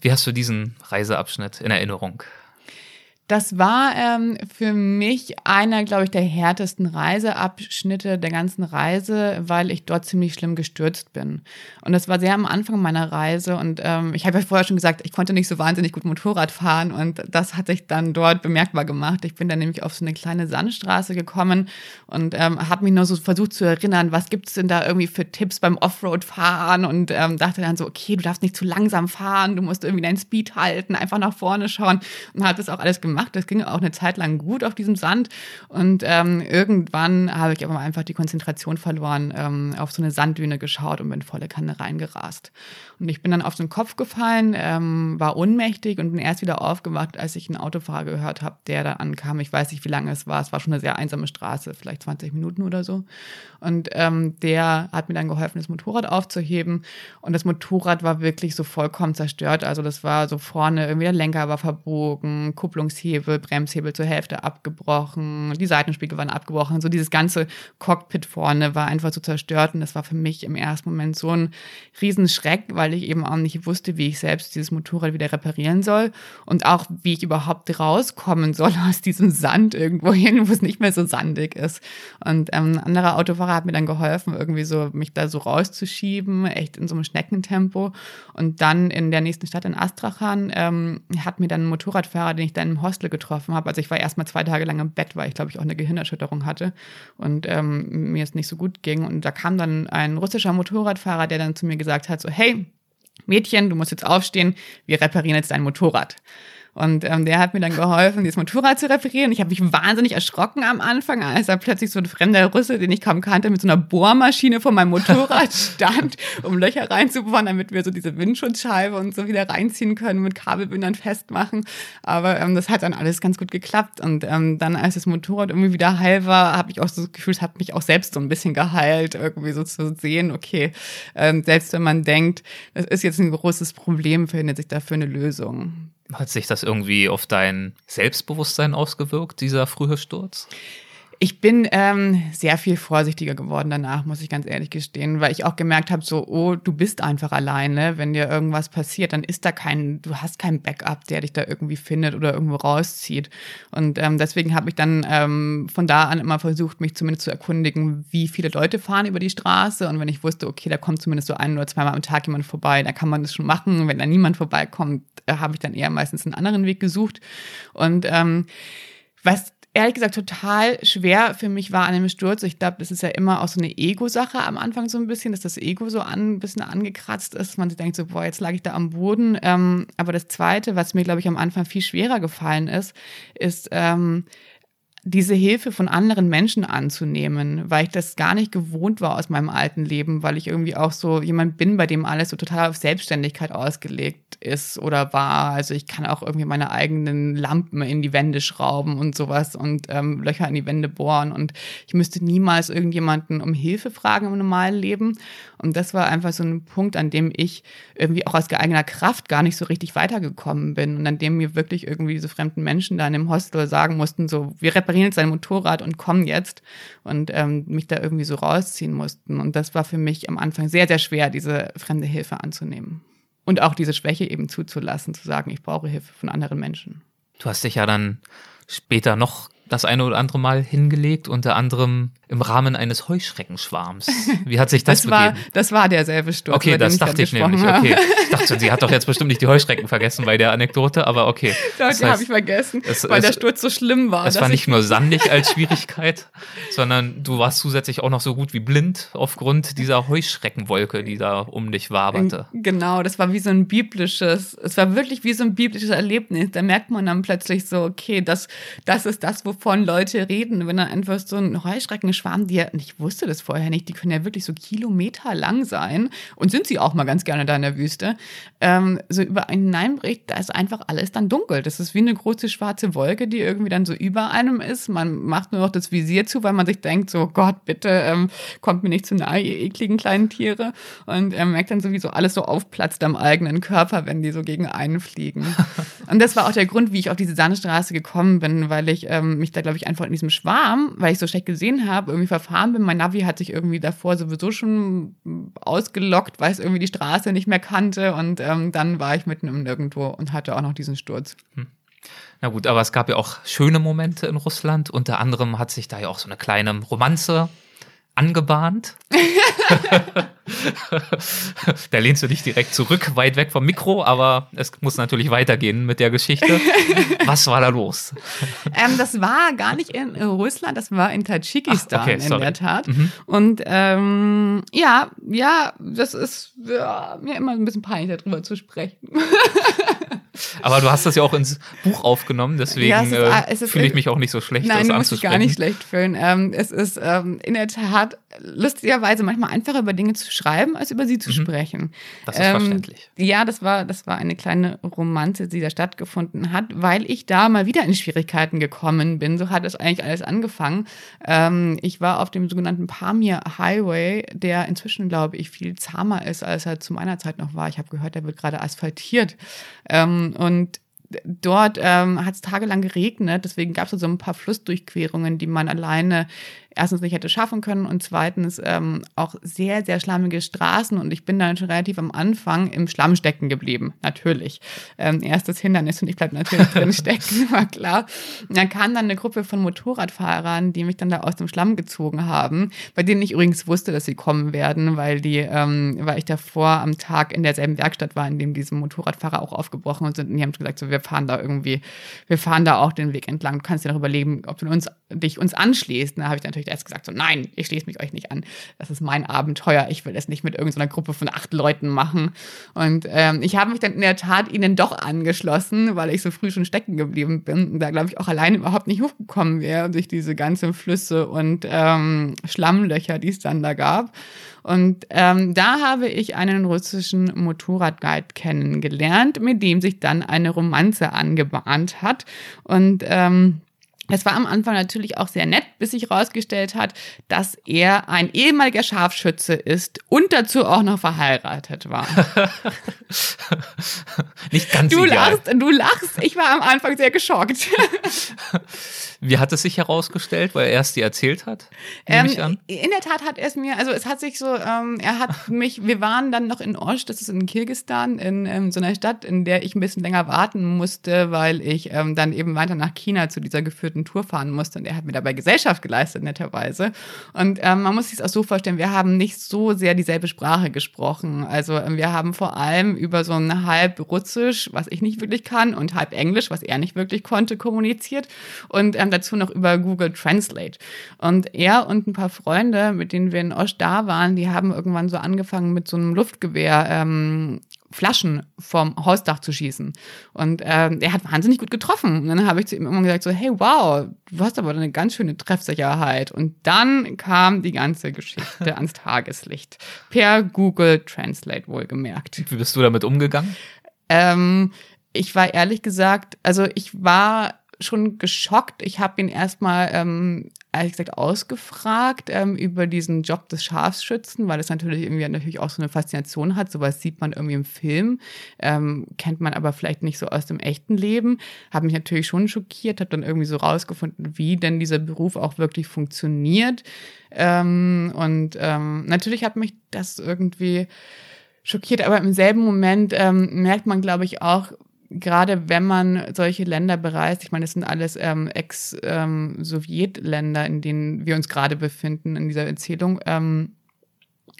Wie hast du diesen Reiseabschnitt in Erinnerung? Das war ähm, für mich einer, glaube ich, der härtesten Reiseabschnitte der ganzen Reise, weil ich dort ziemlich schlimm gestürzt bin. Und das war sehr am Anfang meiner Reise. Und ähm, ich habe ja vorher schon gesagt, ich konnte nicht so wahnsinnig gut Motorrad fahren. Und das hat sich dann dort bemerkbar gemacht. Ich bin dann nämlich auf so eine kleine Sandstraße gekommen und ähm, habe mich nur so versucht zu erinnern, was gibt's denn da irgendwie für Tipps beim Offroad-Fahren? Und ähm, dachte dann so, okay, du darfst nicht zu langsam fahren, du musst irgendwie deinen Speed halten, einfach nach vorne schauen. Und habe das auch alles gemacht gemacht. Das ging auch eine Zeit lang gut auf diesem Sand. Und ähm, irgendwann habe ich aber einfach die Konzentration verloren, ähm, auf so eine Sanddüne geschaut und bin volle Kanne reingerast. Und ich bin dann auf den Kopf gefallen, ähm, war ohnmächtig und bin erst wieder aufgewacht, als ich einen Autofahrer gehört habe, der da ankam. Ich weiß nicht, wie lange es war. Es war schon eine sehr einsame Straße, vielleicht 20 Minuten oder so. Und ähm, der hat mir dann geholfen, das Motorrad aufzuheben. Und das Motorrad war wirklich so vollkommen zerstört. Also das war so vorne, irgendwie der Lenker war verbogen, Kupplungshebel Hebel, Bremshebel zur Hälfte abgebrochen, die Seitenspiegel waren abgebrochen, so dieses ganze Cockpit vorne war einfach so zerstört und das war für mich im ersten Moment so ein Riesenschreck, weil ich eben auch nicht wusste, wie ich selbst dieses Motorrad wieder reparieren soll und auch wie ich überhaupt rauskommen soll aus diesem Sand irgendwo hin, wo es nicht mehr so sandig ist. Und ähm, ein anderer Autofahrer hat mir dann geholfen, irgendwie so mich da so rauszuschieben, echt in so einem Schneckentempo. Und dann in der nächsten Stadt in Astrachan ähm, hat mir dann ein Motorradfahrer, den ich dann im Hostel Hostel getroffen habe. Also ich war erstmal zwei Tage lang im Bett, weil ich glaube ich auch eine Gehirnerschütterung hatte und ähm, mir es nicht so gut ging. Und da kam dann ein russischer Motorradfahrer, der dann zu mir gesagt hat, so hey, Mädchen, du musst jetzt aufstehen, wir reparieren jetzt dein Motorrad. Und ähm, der hat mir dann geholfen, dieses Motorrad zu reparieren. Ich habe mich wahnsinnig erschrocken am Anfang, als da plötzlich so ein fremder Russe, den ich kaum kannte, mit so einer Bohrmaschine vor meinem Motorrad stand, um Löcher reinzubohren, damit wir so diese Windschutzscheibe und so wieder reinziehen können, mit Kabelbindern festmachen. Aber ähm, das hat dann alles ganz gut geklappt. Und ähm, dann, als das Motorrad irgendwie wieder heil war, habe ich auch so das Gefühl, es hat mich auch selbst so ein bisschen geheilt, irgendwie so zu sehen, okay, ähm, selbst wenn man denkt, das ist jetzt ein großes Problem, findet sich dafür eine Lösung. Hat sich das irgendwie auf dein Selbstbewusstsein ausgewirkt, dieser frühe Sturz? Ich bin ähm, sehr viel vorsichtiger geworden danach, muss ich ganz ehrlich gestehen, weil ich auch gemerkt habe, so, oh, du bist einfach alleine. Wenn dir irgendwas passiert, dann ist da kein, du hast keinen Backup, der dich da irgendwie findet oder irgendwo rauszieht. Und ähm, deswegen habe ich dann ähm, von da an immer versucht, mich zumindest zu erkundigen, wie viele Leute fahren über die Straße. Und wenn ich wusste, okay, da kommt zumindest so ein oder zweimal am Tag jemand vorbei, da kann man das schon machen. Wenn da niemand vorbeikommt, äh, habe ich dann eher meistens einen anderen Weg gesucht. Und ähm, was ehrlich gesagt total schwer für mich war an dem Sturz. Ich glaube, das ist ja immer auch so eine Ego-Sache am Anfang so ein bisschen, dass das Ego so an, ein bisschen angekratzt ist. Man sich denkt so, boah, jetzt lag ich da am Boden. Ähm, aber das Zweite, was mir, glaube ich, am Anfang viel schwerer gefallen ist, ist, ähm, diese Hilfe von anderen Menschen anzunehmen, weil ich das gar nicht gewohnt war aus meinem alten Leben, weil ich irgendwie auch so jemand bin, bei dem alles so total auf Selbstständigkeit ausgelegt ist oder war. Also ich kann auch irgendwie meine eigenen Lampen in die Wände schrauben und sowas und ähm, Löcher in die Wände bohren und ich müsste niemals irgendjemanden um Hilfe fragen im normalen Leben. Und das war einfach so ein Punkt, an dem ich irgendwie auch aus eigener Kraft gar nicht so richtig weitergekommen bin und an dem mir wirklich irgendwie diese fremden Menschen da in dem Hostel sagen mussten, so, wir reparieren jetzt sein Motorrad und kommen jetzt und ähm, mich da irgendwie so rausziehen mussten. Und das war für mich am Anfang sehr, sehr schwer, diese fremde Hilfe anzunehmen. Und auch diese Schwäche eben zuzulassen, zu sagen, ich brauche Hilfe von anderen Menschen. Du hast dich ja dann später noch das eine oder andere Mal hingelegt, unter anderem im Rahmen eines Heuschreckenschwarms. Wie hat sich das, Das war, begeben? das war derselbe Sturz. Okay, das dachte ich nämlich. habe. Okay. Ich dachte sie hat doch jetzt bestimmt nicht die Heuschrecken vergessen bei der Anekdote, aber okay. Doch, Das die habe ich vergessen, es- weil es- der Sturz so schlimm war. Es war ich- nicht nur sandig als Schwierigkeit, sondern du warst zusätzlich auch noch so gut wie blind aufgrund dieser Heuschreckenwolke, die da um dich waberte. Genau, das war wie so ein biblisches, es war wirklich wie so ein biblisches Erlebnis. Da merkt man dann plötzlich so, okay, das, das ist das, wovon Leute reden. Wenn dann einfach so ein Heuschreckenschwarm, die ja, und ich wusste das vorher nicht, die können ja wirklich so Kilometer lang sein und sind sie auch mal ganz gerne da in der Wüste, ähm, so über einen hineinbricht, da ist einfach alles dann dunkel. Das ist wie eine große schwarze Wolke, die irgendwie dann so über einem ist. Man macht nur noch das Visier zu, weil man sich denkt, so Gott, bitte ähm, kommt mir nicht zu nahe, ihr ekligen kleinen Tiere. Und er merkt dann sowieso alles so aufplatzt am eigenen Körper, wenn die so gegen einen fliegen. Und das war auch der Grund, wie ich auf diese Sandstraße gekommen bin, weil ich ähm, mich da, glaube ich, einfach in diesem Schwarm, weil ich so schlecht gesehen habe, irgendwie verfahren bin. Mein Navi hat sich irgendwie davor sowieso schon ausgelockt, weil es irgendwie die Straße nicht mehr kannte. Und ähm, dann war ich mitten im Nirgendwo und hatte auch noch diesen Sturz. Na gut, aber es gab ja auch schöne Momente in Russland. Unter anderem hat sich da ja auch so eine kleine Romanze angebahnt. da lehnst du dich direkt zurück, weit weg vom Mikro, aber es muss natürlich weitergehen mit der Geschichte. Was war da los? Ähm, das war gar nicht in Russland, das war in Tadschikistan Ach, okay, in. Mhm. der Tat. Und ähm, ja, ja, das ist ja, mir immer ein bisschen peinlich, darüber zu sprechen. Aber du hast das ja auch ins Buch aufgenommen, deswegen Ja, äh, ist fühle ich mich auch nicht so schlecht, Nein, das musst dich gar anzusprechen. nicht schlecht fühlen. Ähm, es ist ähm, in der Tat lustigerweise manchmal einfacher über Dinge zu schreiben, als über sie zu sprechen. Mhm. Ähm, Das ist verständlich. Ja, das war, das war eine kleine Romanze, die da stattgefunden hat, weil ich da mal wieder in Schwierigkeiten gekommen bin. So hat es eigentlich alles angefangen. Ähm, ich war auf dem sogenannten Pamir Highway, der inzwischen, glaube ich, viel zahmer ist, als er zu meiner Zeit noch war. Ich habe gehört, der wird gerade asphaltiert. Ähm, und dort ähm, hat es tagelang geregnet, deswegen gab es so ein paar Flussdurchquerungen, die man alleine erstens nicht hätte schaffen können und zweitens ähm, auch sehr, sehr schlammige Straßen und ich bin dann schon relativ am Anfang im Schlamm stecken geblieben, natürlich. Ähm, erstes Hindernis und ich bleib natürlich drin stecken, war klar. Und dann kam dann eine Gruppe von Motorradfahrern, die mich dann da aus dem Schlamm gezogen haben, bei denen ich übrigens wusste, dass sie kommen werden, weil die, ähm, weil ich davor am Tag in derselben Werkstatt war, in dem diese Motorradfahrer auch aufgebrochen sind und die haben gesagt, so wir fahren da irgendwie, wir fahren da auch den Weg entlang. Du kannst dir noch überlegen, ob du uns, dich uns anschließt. Da habe ich natürlich erst gesagt, so nein, ich schließe mich euch nicht an. Das ist mein Abenteuer. Ich will das nicht mit irgendeiner Gruppe von acht Leuten machen. Und ähm, ich habe mich dann in der Tat ihnen doch angeschlossen, weil ich so früh schon stecken geblieben bin und da glaube ich auch alleine überhaupt nicht hochgekommen wäre durch diese ganzen Flüsse und ähm, Schlammlöcher, die es dann da gab. Und ähm, da habe ich einen russischen Motorradguide kennengelernt, mit dem sich dann eine Romanze angebahnt hat. Und ähm, es war am Anfang natürlich auch sehr nett, bis sich herausgestellt hat, dass er ein ehemaliger Scharfschütze ist und dazu auch noch verheiratet war. Nicht ganz Du ideal. lachst, du lachst. Ich war am Anfang sehr geschockt. Wie hat es sich herausgestellt, weil er es dir erzählt hat? Ähm, in der Tat hat er es mir, also es hat sich so, ähm, er hat mich, wir waren dann noch in Osch, das ist in Kirgistan, in ähm, so einer Stadt, in der ich ein bisschen länger warten musste, weil ich ähm, dann eben weiter nach China zu dieser geführten Tour fahren musste und er hat mir dabei Gesellschaft geleistet, netterweise. Und ähm, man muss sich es auch so vorstellen, wir haben nicht so sehr dieselbe Sprache gesprochen. Also ähm, wir haben vor allem über so ein halb Russisch, was ich nicht wirklich kann, und halb Englisch, was er nicht wirklich konnte, kommuniziert. Und ähm, dazu noch über Google Translate. Und er und ein paar Freunde, mit denen wir in Osch da waren, die haben irgendwann so angefangen mit so einem Luftgewehr ähm, Flaschen vom Hausdach zu schießen. Und ähm, er hat wahnsinnig gut getroffen. Und dann habe ich zu ihm immer gesagt, so, hey, wow, du hast aber eine ganz schöne Treffsicherheit. Und dann kam die ganze Geschichte ans Tageslicht. Per Google Translate wohlgemerkt. Wie bist du damit umgegangen? Ähm, ich war ehrlich gesagt, also ich war schon geschockt. Ich habe ihn erstmal, ähm, ehrlich gesagt, ausgefragt ähm, über diesen Job des Scharfschützen, weil es natürlich irgendwie natürlich auch so eine Faszination hat. Sowas sieht man irgendwie im Film, ähm, kennt man aber vielleicht nicht so aus dem echten Leben. Habe mich natürlich schon schockiert, habe dann irgendwie so rausgefunden, wie denn dieser Beruf auch wirklich funktioniert. Ähm, und ähm, natürlich hat mich das irgendwie schockiert, aber im selben Moment ähm, merkt man, glaube ich, auch, gerade wenn man solche Länder bereist, ich meine, das sind alles ähm, Ex-Sowjetländer, ähm, in denen wir uns gerade befinden in dieser Erzählung, ähm,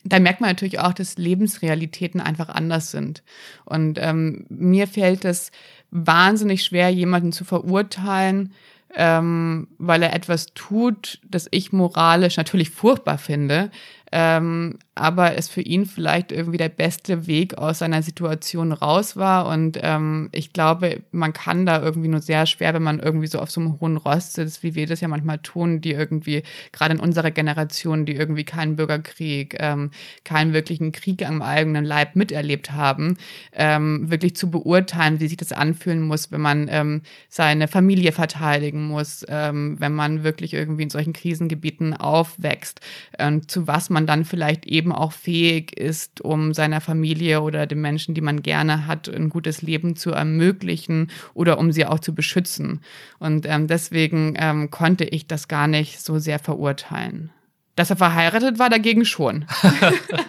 da merkt man natürlich auch, dass Lebensrealitäten einfach anders sind. Und ähm, mir fällt es wahnsinnig schwer, jemanden zu verurteilen, ähm, weil er etwas tut, das ich moralisch natürlich furchtbar finde, ähm, aber es für ihn vielleicht irgendwie der beste Weg aus seiner Situation raus war. Und ähm, ich glaube, man kann da irgendwie nur sehr schwer, wenn man irgendwie so auf so einem hohen Rost sitzt, wie wir das ja manchmal tun, die irgendwie, gerade in unserer Generation, die irgendwie keinen Bürgerkrieg, ähm, keinen wirklichen Krieg am eigenen Leib miterlebt haben, ähm, wirklich zu beurteilen, wie sich das anfühlen muss, wenn man ähm, seine Familie verteidigen muss, ähm, wenn man wirklich irgendwie in solchen Krisengebieten aufwächst, ähm, zu was man dann vielleicht eben eben auch fähig ist, um seiner Familie oder den Menschen, die man gerne hat, ein gutes Leben zu ermöglichen oder um sie auch zu beschützen. Und ähm, deswegen ähm, konnte ich das gar nicht so sehr verurteilen. Dass er verheiratet war, dagegen schon.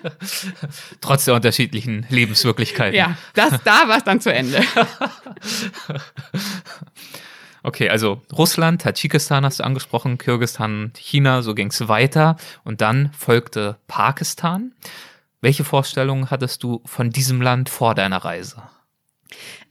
Trotz der unterschiedlichen Lebenswirklichkeiten. Ja, das, da war es dann zu Ende. Okay, also Russland, Tadschikistan hast du angesprochen, Kirgistan, China, so ging es weiter und dann folgte Pakistan. Welche Vorstellungen hattest du von diesem Land vor deiner Reise?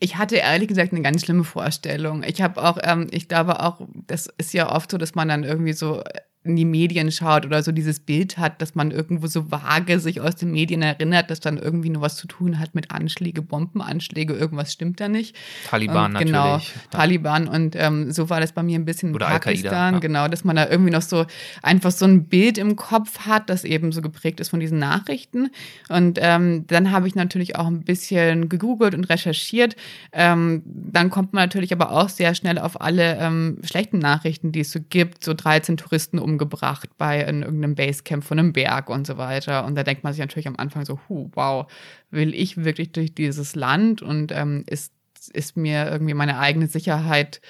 Ich hatte ehrlich gesagt eine ganz schlimme Vorstellung. Ich habe auch, ähm, ich glaube auch, das ist ja oft so, dass man dann irgendwie so in die Medien schaut oder so dieses Bild hat, dass man irgendwo so vage sich aus den Medien erinnert, dass dann irgendwie nur was zu tun hat mit Anschläge, Bombenanschläge, irgendwas stimmt da nicht. Taliban und, genau, natürlich. Taliban und ähm, so war das bei mir ein bisschen in Oder Pakistan, ja. genau, dass man da irgendwie noch so einfach so ein Bild im Kopf hat, das eben so geprägt ist von diesen Nachrichten. Und ähm, dann habe ich natürlich auch ein bisschen gegoogelt und recherchiert. Ähm, dann kommt man natürlich aber auch sehr schnell auf alle ähm, schlechten Nachrichten, die es so gibt, so 13 Touristen um umgebracht bei in irgendeinem Basecamp von einem Berg und so weiter. Und da denkt man sich natürlich am Anfang so, hu, wow, will ich wirklich durch dieses Land und ähm, ist, ist mir irgendwie meine eigene Sicherheit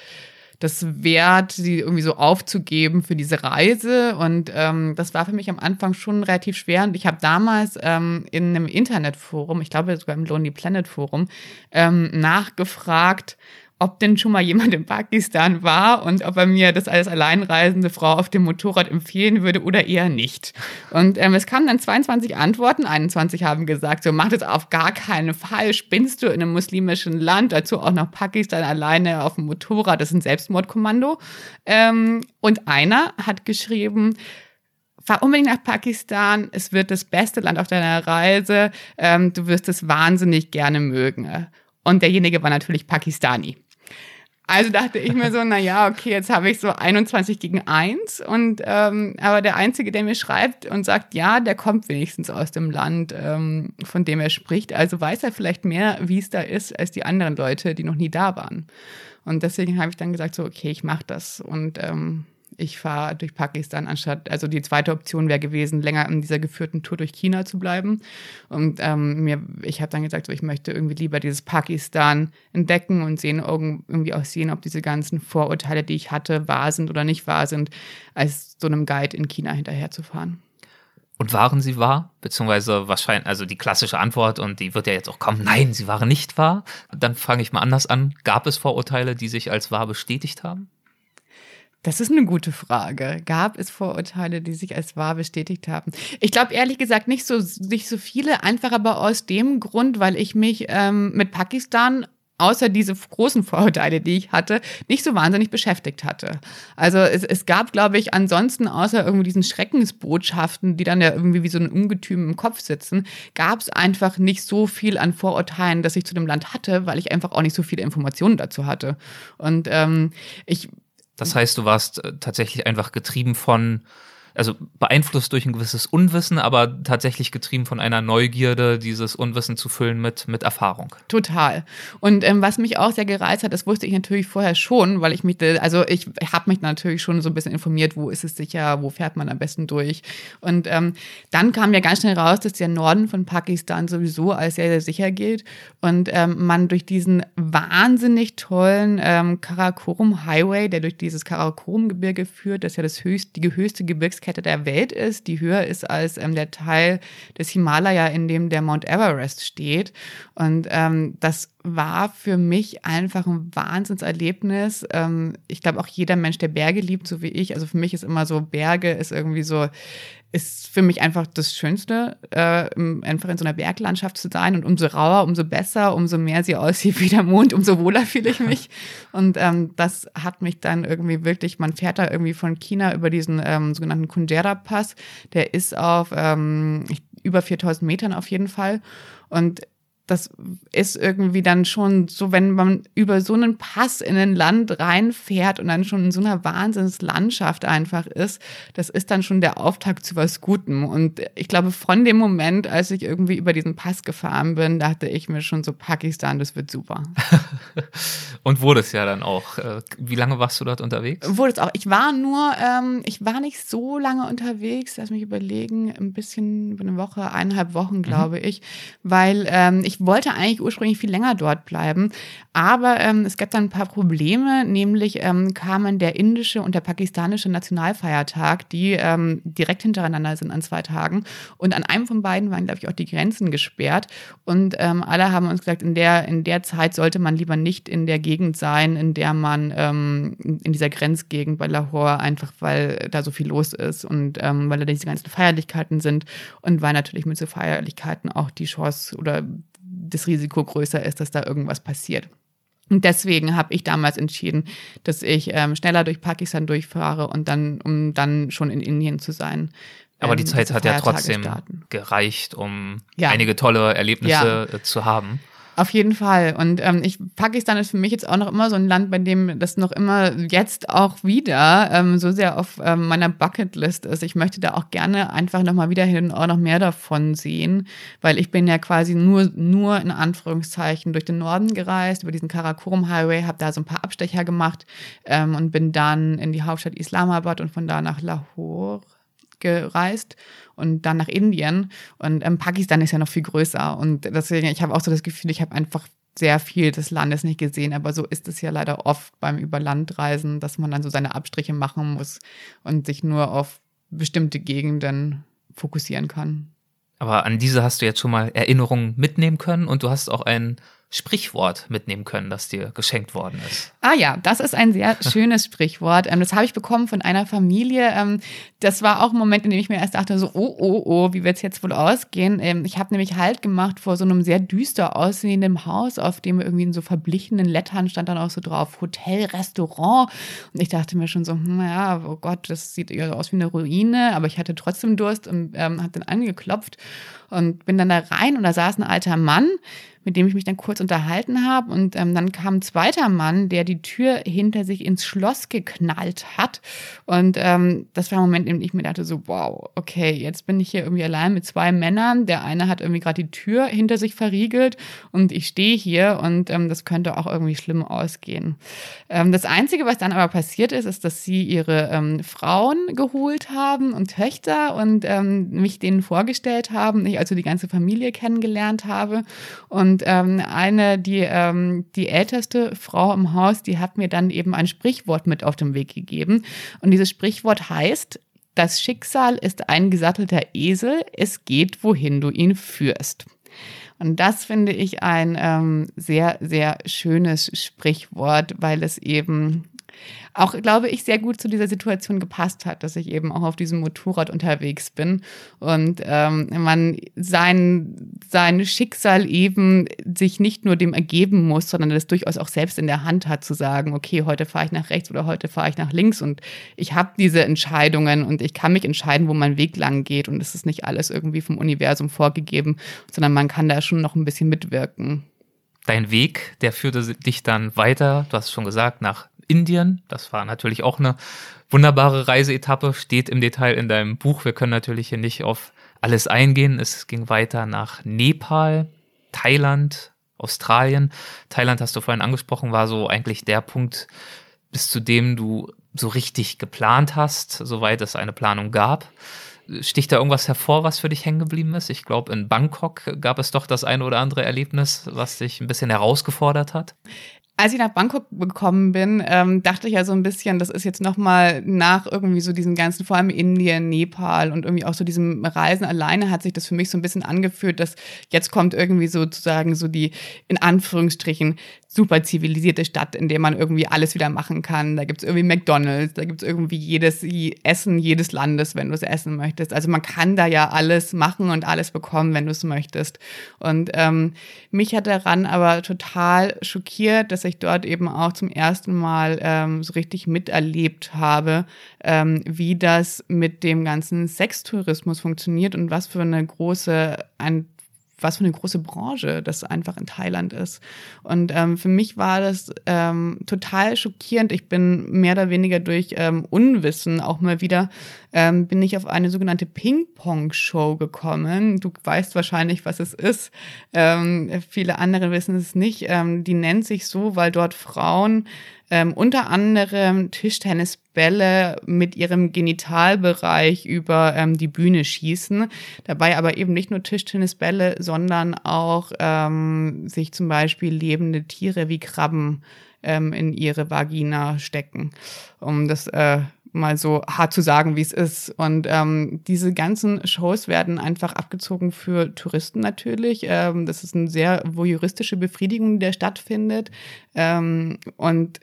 das wert, sie irgendwie so aufzugeben für diese Reise. Und ähm, das war für mich am Anfang schon relativ schwer. Und ich habe damals ähm, in einem Internetforum, ich glaube sogar im Lonely Planet Forum, ähm, nachgefragt, ob denn schon mal jemand in Pakistan war und ob er mir das als alleinreisende Frau auf dem Motorrad empfehlen würde oder eher nicht. Und ähm, es kamen dann 22 Antworten, 21 haben gesagt, so mach das auf gar keinen Fall, spinnst du in einem muslimischen Land, dazu auch noch Pakistan alleine auf dem Motorrad, das ist ein Selbstmordkommando. Ähm, und einer hat geschrieben, fahr unbedingt nach Pakistan. Es wird das beste Land auf deiner Reise. Ähm, du wirst es wahnsinnig gerne mögen. Und derjenige war natürlich Pakistani. Also dachte ich mir so, na ja, okay, jetzt habe ich so 21 gegen 1 und ähm, aber der einzige, der mir schreibt und sagt, ja, der kommt wenigstens aus dem Land, ähm, von dem er spricht. Also weiß er vielleicht mehr, wie es da ist, als die anderen Leute, die noch nie da waren. Und deswegen habe ich dann gesagt, so okay, ich mache das und ähm, ich fahre durch Pakistan, anstatt, also die zweite Option wäre gewesen, länger in dieser geführten Tour durch China zu bleiben. Und ähm, mir, ich habe dann gesagt, so, ich möchte irgendwie lieber dieses Pakistan entdecken und sehen, irgendwie auch sehen, ob diese ganzen Vorurteile, die ich hatte, wahr sind oder nicht wahr sind, als so einem Guide in China hinterherzufahren. Und waren sie wahr? Beziehungsweise wahrscheinlich, also die klassische Antwort, und die wird ja jetzt auch kommen, nein, sie waren nicht wahr. Dann fange ich mal anders an. Gab es Vorurteile, die sich als wahr bestätigt haben? Das ist eine gute Frage. Gab es Vorurteile, die sich als wahr bestätigt haben? Ich glaube ehrlich gesagt nicht so, nicht so viele, einfach aber aus dem Grund, weil ich mich ähm, mit Pakistan außer diese großen Vorurteile, die ich hatte, nicht so wahnsinnig beschäftigt hatte. Also es, es gab, glaube ich, ansonsten außer irgendwie diesen Schreckensbotschaften, die dann ja irgendwie wie so ein Ungetüm im Kopf sitzen, gab es einfach nicht so viel an Vorurteilen, dass ich zu dem Land hatte, weil ich einfach auch nicht so viele Informationen dazu hatte. Und ähm, ich das heißt, du warst äh, tatsächlich einfach getrieben von also beeinflusst durch ein gewisses Unwissen, aber tatsächlich getrieben von einer Neugierde, dieses Unwissen zu füllen mit, mit Erfahrung. Total. Und ähm, was mich auch sehr gereizt hat, das wusste ich natürlich vorher schon, weil ich mich, also ich habe mich natürlich schon so ein bisschen informiert, wo ist es sicher, wo fährt man am besten durch. Und ähm, dann kam ja ganz schnell raus, dass der Norden von Pakistan sowieso als sehr, sehr sicher gilt und ähm, man durch diesen wahnsinnig tollen ähm, Karakorum Highway, der durch dieses Karakorum-Gebirge führt, das ist ja das höchste, die höchste Gebirgs Gebirgskette der Welt ist, die höher ist als ähm, der Teil des Himalaya, in dem der Mount Everest steht. Und ähm, das war für mich einfach ein Wahnsinnserlebnis. Ähm, ich glaube auch jeder Mensch, der Berge liebt, so wie ich. Also für mich ist immer so, Berge ist irgendwie so, ist für mich einfach das Schönste, äh, einfach in so einer Berglandschaft zu sein. Und umso rauer, umso besser, umso mehr sie aussieht wie der Mond, umso wohler fühle ich mich. Und ähm, das hat mich dann irgendwie wirklich, man fährt da irgendwie von China über diesen ähm, sogenannten Kundera-Pass. Der ist auf ähm, über 4000 Metern auf jeden Fall. Und das ist irgendwie dann schon so, wenn man über so einen Pass in ein Land reinfährt und dann schon in so einer Wahnsinnslandschaft einfach ist, das ist dann schon der Auftakt zu was Gutem. Und ich glaube, von dem Moment, als ich irgendwie über diesen Pass gefahren bin, dachte ich mir schon so, Pakistan, das wird super. und wurde es ja dann auch. Äh, wie lange warst du dort unterwegs? Wurde es auch. Ich war nur, ähm, ich war nicht so lange unterwegs, lass mich überlegen, ein bisschen über eine Woche, eineinhalb Wochen, mhm. glaube mhm. ich, weil ähm, ich ich wollte eigentlich ursprünglich viel länger dort bleiben, aber ähm, es gab dann ein paar Probleme, nämlich ähm, kamen der indische und der pakistanische Nationalfeiertag, die ähm, direkt hintereinander sind an zwei Tagen. Und an einem von beiden waren, glaube ich, auch die Grenzen gesperrt. Und ähm, alle haben uns gesagt, in der, in der Zeit sollte man lieber nicht in der Gegend sein, in der man ähm, in dieser Grenzgegend bei Lahore, einfach weil da so viel los ist und ähm, weil da diese ganzen Feierlichkeiten sind und weil natürlich mit so Feierlichkeiten auch die Chance oder das Risiko größer ist, dass da irgendwas passiert. Und deswegen habe ich damals entschieden, dass ich ähm, schneller durch Pakistan durchfahre und dann, um dann schon in Indien zu sein. Aber die ähm, Zeit hat ja trotzdem starten. gereicht, um ja. einige tolle Erlebnisse ja. Äh, zu haben. Auf jeden Fall. Und ähm, ich, Pakistan ist für mich jetzt auch noch immer so ein Land, bei dem das noch immer jetzt auch wieder ähm, so sehr auf ähm, meiner Bucketlist ist. Ich möchte da auch gerne einfach nochmal wieder hin und auch noch mehr davon sehen, weil ich bin ja quasi nur, nur in Anführungszeichen durch den Norden gereist, über diesen Karakorum Highway, habe da so ein paar Abstecher gemacht ähm, und bin dann in die Hauptstadt Islamabad und von da nach Lahore gereist und dann nach Indien. Und ähm, Pakistan ist ja noch viel größer. Und deswegen, ich habe auch so das Gefühl, ich habe einfach sehr viel des Landes nicht gesehen, aber so ist es ja leider oft beim Überlandreisen, dass man dann so seine Abstriche machen muss und sich nur auf bestimmte Gegenden fokussieren kann. Aber an diese hast du jetzt schon mal Erinnerungen mitnehmen können und du hast auch einen Sprichwort mitnehmen können, das dir geschenkt worden ist. Ah ja, das ist ein sehr schönes Sprichwort. Ähm, das habe ich bekommen von einer Familie. Ähm, das war auch ein Moment, in dem ich mir erst dachte, so, oh, oh, oh, wie wird es jetzt wohl ausgehen? Ähm, ich habe nämlich Halt gemacht vor so einem sehr düster aussehenden Haus, auf dem irgendwie in so verblichenen Lettern stand dann auch so drauf Hotel, Restaurant. Und ich dachte mir schon so, naja, hm, oh Gott, das sieht eher aus wie eine Ruine, aber ich hatte trotzdem Durst und ähm, habe dann angeklopft und bin dann da rein und da saß ein alter Mann, mit dem ich mich dann kurz unterhalten habe. Und ähm, dann kam ein zweiter Mann, der die Tür hinter sich ins Schloss geknallt hat. Und ähm, das war ein Moment, in dem ich mir dachte, so, wow, okay, jetzt bin ich hier irgendwie allein mit zwei Männern. Der eine hat irgendwie gerade die Tür hinter sich verriegelt und ich stehe hier und ähm, das könnte auch irgendwie schlimm ausgehen. Ähm, das Einzige, was dann aber passiert ist, ist, dass sie ihre ähm, Frauen geholt haben und Töchter und ähm, mich denen vorgestellt haben. Ich also die ganze Familie kennengelernt habe. Und ähm, eine, die, ähm, die älteste Frau im Haus, die hat mir dann eben ein Sprichwort mit auf den Weg gegeben. Und dieses Sprichwort heißt, das Schicksal ist ein gesattelter Esel, es geht, wohin du ihn führst. Und das finde ich ein ähm, sehr, sehr schönes Sprichwort, weil es eben auch, glaube ich, sehr gut zu dieser Situation gepasst hat, dass ich eben auch auf diesem Motorrad unterwegs bin und ähm, man sein, sein Schicksal eben sich nicht nur dem ergeben muss, sondern das durchaus auch selbst in der Hand hat, zu sagen, okay, heute fahre ich nach rechts oder heute fahre ich nach links und ich habe diese Entscheidungen und ich kann mich entscheiden, wo mein Weg lang geht und es ist nicht alles irgendwie vom Universum vorgegeben, sondern man kann da schon noch ein bisschen mitwirken. Dein Weg, der führte dich dann weiter, du hast schon gesagt, nach Indien. Das war natürlich auch eine wunderbare Reiseetappe, steht im Detail in deinem Buch. Wir können natürlich hier nicht auf alles eingehen. Es ging weiter nach Nepal, Thailand, Australien. Thailand hast du vorhin angesprochen, war so eigentlich der Punkt, bis zu dem du so richtig geplant hast, soweit es eine Planung gab. Sticht da irgendwas hervor, was für dich hängen geblieben ist? Ich glaube, in Bangkok gab es doch das eine oder andere Erlebnis, was dich ein bisschen herausgefordert hat. Als ich nach Bangkok gekommen bin, ähm, dachte ich ja so ein bisschen, das ist jetzt nochmal nach irgendwie so diesen ganzen, vor allem Indien, Nepal und irgendwie auch so diesem Reisen alleine hat sich das für mich so ein bisschen angeführt, dass jetzt kommt irgendwie sozusagen so die, in Anführungsstrichen, super zivilisierte Stadt, in der man irgendwie alles wieder machen kann. Da gibt's irgendwie McDonalds, da gibt's irgendwie jedes Essen jedes Landes, wenn du es essen möchtest. Also man kann da ja alles machen und alles bekommen, wenn du es möchtest. Und ähm, mich hat daran aber total schockiert, dass ich dort eben auch zum ersten Mal ähm, so richtig miterlebt habe, ähm, wie das mit dem ganzen Sextourismus funktioniert und was für eine große ein was für eine große Branche das einfach in Thailand ist. Und ähm, für mich war das ähm, total schockierend. Ich bin mehr oder weniger durch ähm, Unwissen auch mal wieder, ähm, bin ich auf eine sogenannte Ping-Pong-Show gekommen. Du weißt wahrscheinlich, was es ist. Ähm, viele andere wissen es nicht. Ähm, die nennt sich so, weil dort Frauen ähm, unter anderem Tischtennisbälle mit ihrem Genitalbereich über ähm, die Bühne schießen. Dabei aber eben nicht nur Tischtennisbälle, sondern auch ähm, sich zum Beispiel lebende Tiere wie Krabben ähm, in ihre Vagina stecken, um das äh, mal so hart zu sagen, wie es ist. Und ähm, diese ganzen Shows werden einfach abgezogen für Touristen natürlich. Ähm, das ist eine sehr voyeuristische Befriedigung, die da stattfindet. Ähm, und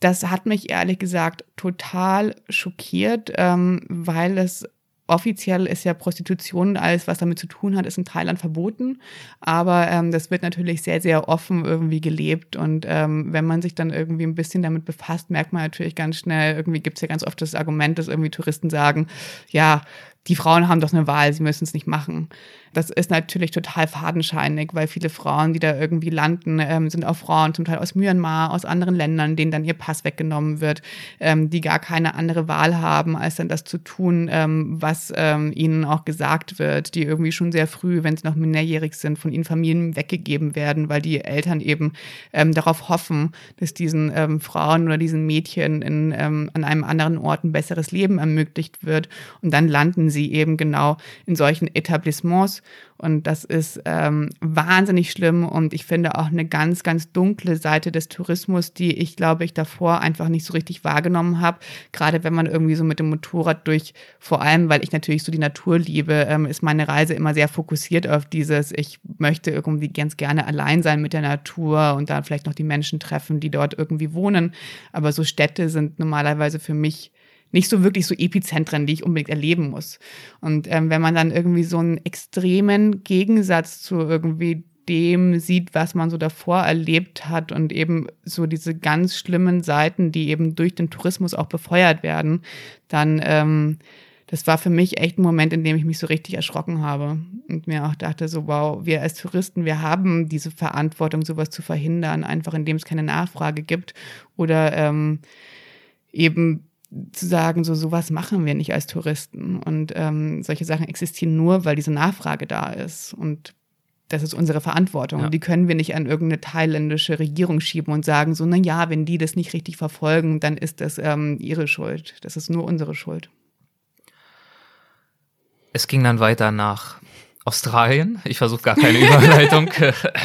das hat mich ehrlich gesagt total schockiert, ähm, weil es offiziell ist ja Prostitution alles, was damit zu tun hat, ist in Thailand verboten. Aber ähm, das wird natürlich sehr, sehr offen irgendwie gelebt. Und ähm, wenn man sich dann irgendwie ein bisschen damit befasst, merkt man natürlich ganz schnell, irgendwie gibt es ja ganz oft das Argument, dass irgendwie Touristen sagen, ja, die Frauen haben doch eine Wahl, sie müssen es nicht machen. Das ist natürlich total fadenscheinig, weil viele Frauen, die da irgendwie landen, ähm, sind auch Frauen, zum Teil aus Myanmar, aus anderen Ländern, denen dann ihr Pass weggenommen wird, ähm, die gar keine andere Wahl haben, als dann das zu tun, ähm, was ähm, ihnen auch gesagt wird, die irgendwie schon sehr früh, wenn sie noch minderjährig sind, von ihren Familien weggegeben werden, weil die Eltern eben ähm, darauf hoffen, dass diesen ähm, Frauen oder diesen Mädchen in, an einem anderen Ort ein besseres Leben ermöglicht wird. Und dann landen sie eben genau in solchen Etablissements und das ist ähm, wahnsinnig schlimm und ich finde auch eine ganz, ganz dunkle Seite des Tourismus, die ich, glaube ich, davor einfach nicht so richtig wahrgenommen habe. Gerade wenn man irgendwie so mit dem Motorrad durch, vor allem, weil ich natürlich so die Natur liebe, ähm, ist meine Reise immer sehr fokussiert auf dieses, ich möchte irgendwie ganz gerne allein sein mit der Natur und dann vielleicht noch die Menschen treffen, die dort irgendwie wohnen. Aber so Städte sind normalerweise für mich nicht so wirklich so Epizentren, die ich unbedingt erleben muss. Und ähm, wenn man dann irgendwie so einen extremen Gegensatz zu irgendwie dem sieht, was man so davor erlebt hat und eben so diese ganz schlimmen Seiten, die eben durch den Tourismus auch befeuert werden, dann ähm, das war für mich echt ein Moment, in dem ich mich so richtig erschrocken habe und mir auch dachte, so wow, wir als Touristen, wir haben diese Verantwortung, sowas zu verhindern, einfach indem es keine Nachfrage gibt oder ähm, eben zu sagen, so sowas machen wir nicht als Touristen. Und ähm, solche Sachen existieren nur, weil diese Nachfrage da ist. Und das ist unsere Verantwortung. Ja. Die können wir nicht an irgendeine thailändische Regierung schieben und sagen, so, na ja, wenn die das nicht richtig verfolgen, dann ist das ähm, ihre Schuld. Das ist nur unsere Schuld. Es ging dann weiter nach Australien. Ich versuche gar keine Überleitung.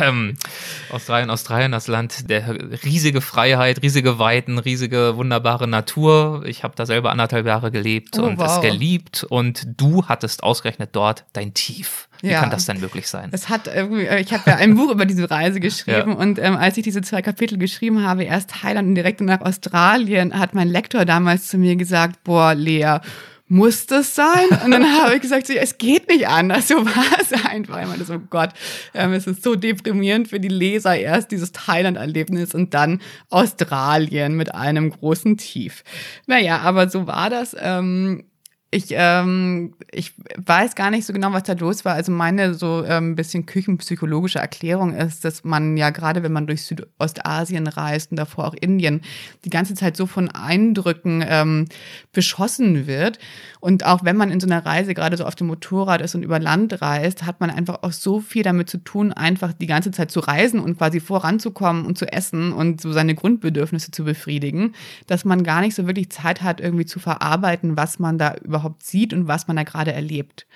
ähm, Australien, Australien, das Land der riesige Freiheit, riesige Weiten, riesige wunderbare Natur. Ich habe da selber anderthalb Jahre gelebt oh, und wow. es geliebt. Und du hattest ausgerechnet dort dein Tief. Wie ja. kann das denn möglich sein? Es hat irgendwie, äh, ich habe ja ein Buch über diese Reise geschrieben ja. und ähm, als ich diese zwei Kapitel geschrieben habe, erst Thailand und direkt nach Australien, hat mein Lektor damals zu mir gesagt, boah, Lea, muss das sein? Und dann habe ich gesagt, so, es geht nicht anders, so war es einfach. Ich meine, so Gott, ähm, es ist so deprimierend für die Leser, erst dieses Thailand-Erlebnis und dann Australien mit einem großen Tief. Naja, aber so war das. Ähm, ich, ähm, ich weiß gar nicht so genau, was da los war. Also meine so ein ähm, bisschen küchenpsychologische Erklärung ist, dass man ja gerade, wenn man durch Südostasien reist und davor auch Indien, die ganze Zeit so von Eindrücken ähm, beschossen wird. Und auch wenn man in so einer Reise gerade so auf dem Motorrad ist und über Land reist, hat man einfach auch so viel damit zu tun, einfach die ganze Zeit zu reisen und quasi voranzukommen und zu essen und so seine Grundbedürfnisse zu befriedigen, dass man gar nicht so wirklich Zeit hat, irgendwie zu verarbeiten, was man da überhaupt überhaupt sieht und was man da gerade erlebt.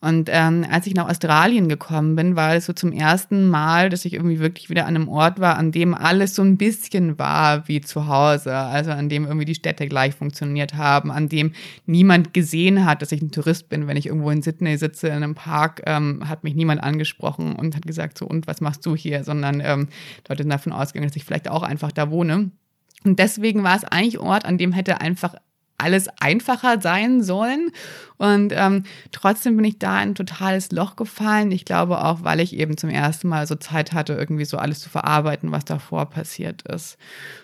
Und ähm, als ich nach Australien gekommen bin, war es so zum ersten Mal, dass ich irgendwie wirklich wieder an einem Ort war, an dem alles so ein bisschen war wie zu Hause. Also an dem irgendwie die Städte gleich funktioniert haben, an dem niemand gesehen hat, dass ich ein Tourist bin. Wenn ich irgendwo in Sydney sitze in einem Park, ähm, hat mich niemand angesprochen und hat gesagt, so und was machst du hier? Sondern ähm, Leute sind davon ausgegangen, dass ich vielleicht auch einfach da wohne. Und deswegen war es eigentlich Ort, an dem hätte einfach alles einfacher sein sollen. Und ähm, trotzdem bin ich da in ein totales Loch gefallen. Ich glaube auch, weil ich eben zum ersten Mal so Zeit hatte, irgendwie so alles zu verarbeiten, was davor passiert ist.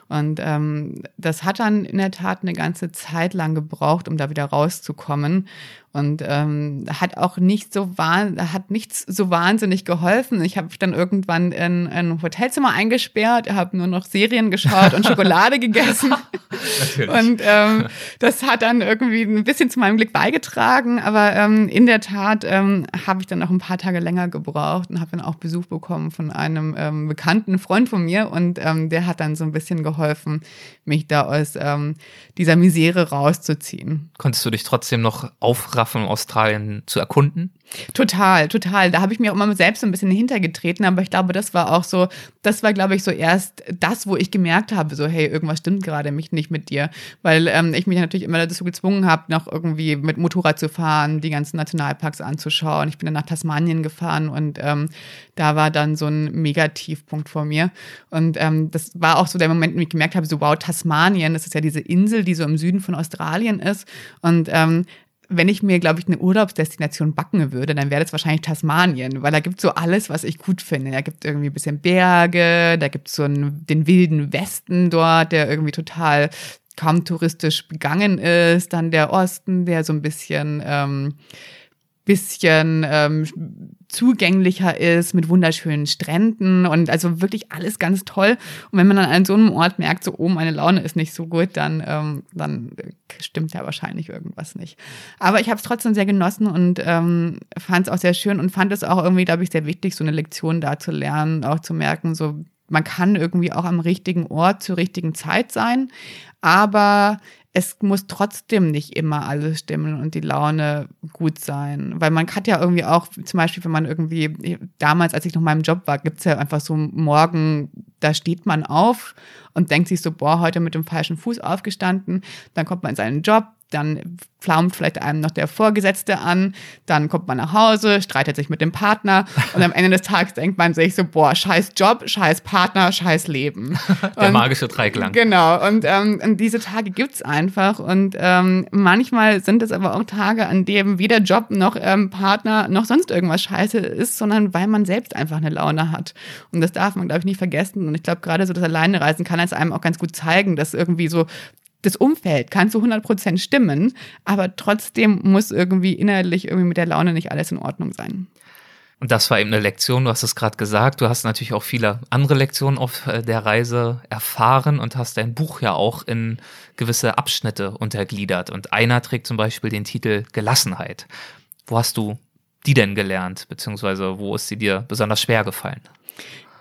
Und ähm, das hat dann in der Tat eine ganze Zeit lang gebraucht, um da wieder rauszukommen. Und ähm, hat auch nicht so hat nichts so wahnsinnig geholfen. Ich habe mich dann irgendwann in ein Hotelzimmer eingesperrt, habe nur noch Serien geschaut und Schokolade gegessen. und ähm, das hat dann irgendwie ein bisschen zu meinem Glück beigetragen. Aber ähm, in der Tat ähm, habe ich dann noch ein paar Tage länger gebraucht und habe dann auch Besuch bekommen von einem ähm, bekannten Freund von mir. Und ähm, der hat dann so ein bisschen geholfen, mich da aus ähm, dieser Misere rauszuziehen. Konntest du dich trotzdem noch aufraffen? Strafen Australien zu erkunden? Total, total. Da habe ich mir auch immer selbst so ein bisschen hintergetreten, aber ich glaube, das war auch so, das war, glaube ich, so erst das, wo ich gemerkt habe, so, hey, irgendwas stimmt gerade mich nicht mit dir. Weil ähm, ich mich natürlich immer dazu gezwungen habe, noch irgendwie mit Motorrad zu fahren, die ganzen Nationalparks anzuschauen. Ich bin dann nach Tasmanien gefahren und ähm, da war dann so ein Megatiefpunkt vor mir. Und ähm, das war auch so der Moment, dem ich gemerkt habe, so, wow, Tasmanien, das ist ja diese Insel, die so im Süden von Australien ist. Und ähm, wenn ich mir, glaube ich, eine Urlaubsdestination backen würde, dann wäre das wahrscheinlich Tasmanien, weil da gibt so alles, was ich gut finde. Da gibt irgendwie ein bisschen Berge, da gibt es so einen, den wilden Westen dort, der irgendwie total kaum touristisch begangen ist. Dann der Osten, der so ein bisschen ähm, bisschen ähm, zugänglicher ist mit wunderschönen Stränden und also wirklich alles ganz toll. Und wenn man dann an so einem Ort merkt, so, oh, meine Laune ist nicht so gut, dann, ähm, dann stimmt ja wahrscheinlich irgendwas nicht. Aber ich habe es trotzdem sehr genossen und ähm, fand es auch sehr schön und fand es auch irgendwie, glaube ich, sehr wichtig, so eine Lektion da zu lernen, auch zu merken, so man kann irgendwie auch am richtigen Ort zur richtigen Zeit sein, aber es muss trotzdem nicht immer alles stimmen und die Laune gut sein. Weil man hat ja irgendwie auch, zum Beispiel, wenn man irgendwie, damals, als ich noch im Job war, gibt's ja einfach so morgen, da steht man auf und denkt sich so, boah, heute mit dem falschen Fuß aufgestanden. Dann kommt man in seinen Job, dann pflaumt vielleicht einem noch der Vorgesetzte an, dann kommt man nach Hause, streitet sich mit dem Partner und am Ende des Tages denkt man sich so, boah, scheiß Job, scheiß Partner, scheiß Leben. der und, magische Dreiklang. Genau, und, ähm, und diese Tage gibt's einfach und ähm, manchmal sind es aber auch Tage, an denen weder Job noch ähm, Partner noch sonst irgendwas scheiße ist, sondern weil man selbst einfach eine Laune hat. Und das darf man, glaube ich, nicht vergessen. Und ich glaube, gerade so das Alleinereisen kann es einem auch ganz gut zeigen, dass irgendwie so das Umfeld kann zu 100 Prozent stimmen, aber trotzdem muss irgendwie innerlich irgendwie mit der Laune nicht alles in Ordnung sein. Und das war eben eine Lektion, du hast es gerade gesagt. Du hast natürlich auch viele andere Lektionen auf äh, der Reise erfahren und hast dein Buch ja auch in gewisse Abschnitte untergliedert. Und einer trägt zum Beispiel den Titel Gelassenheit. Wo hast du die denn gelernt, beziehungsweise wo ist sie dir besonders schwer gefallen?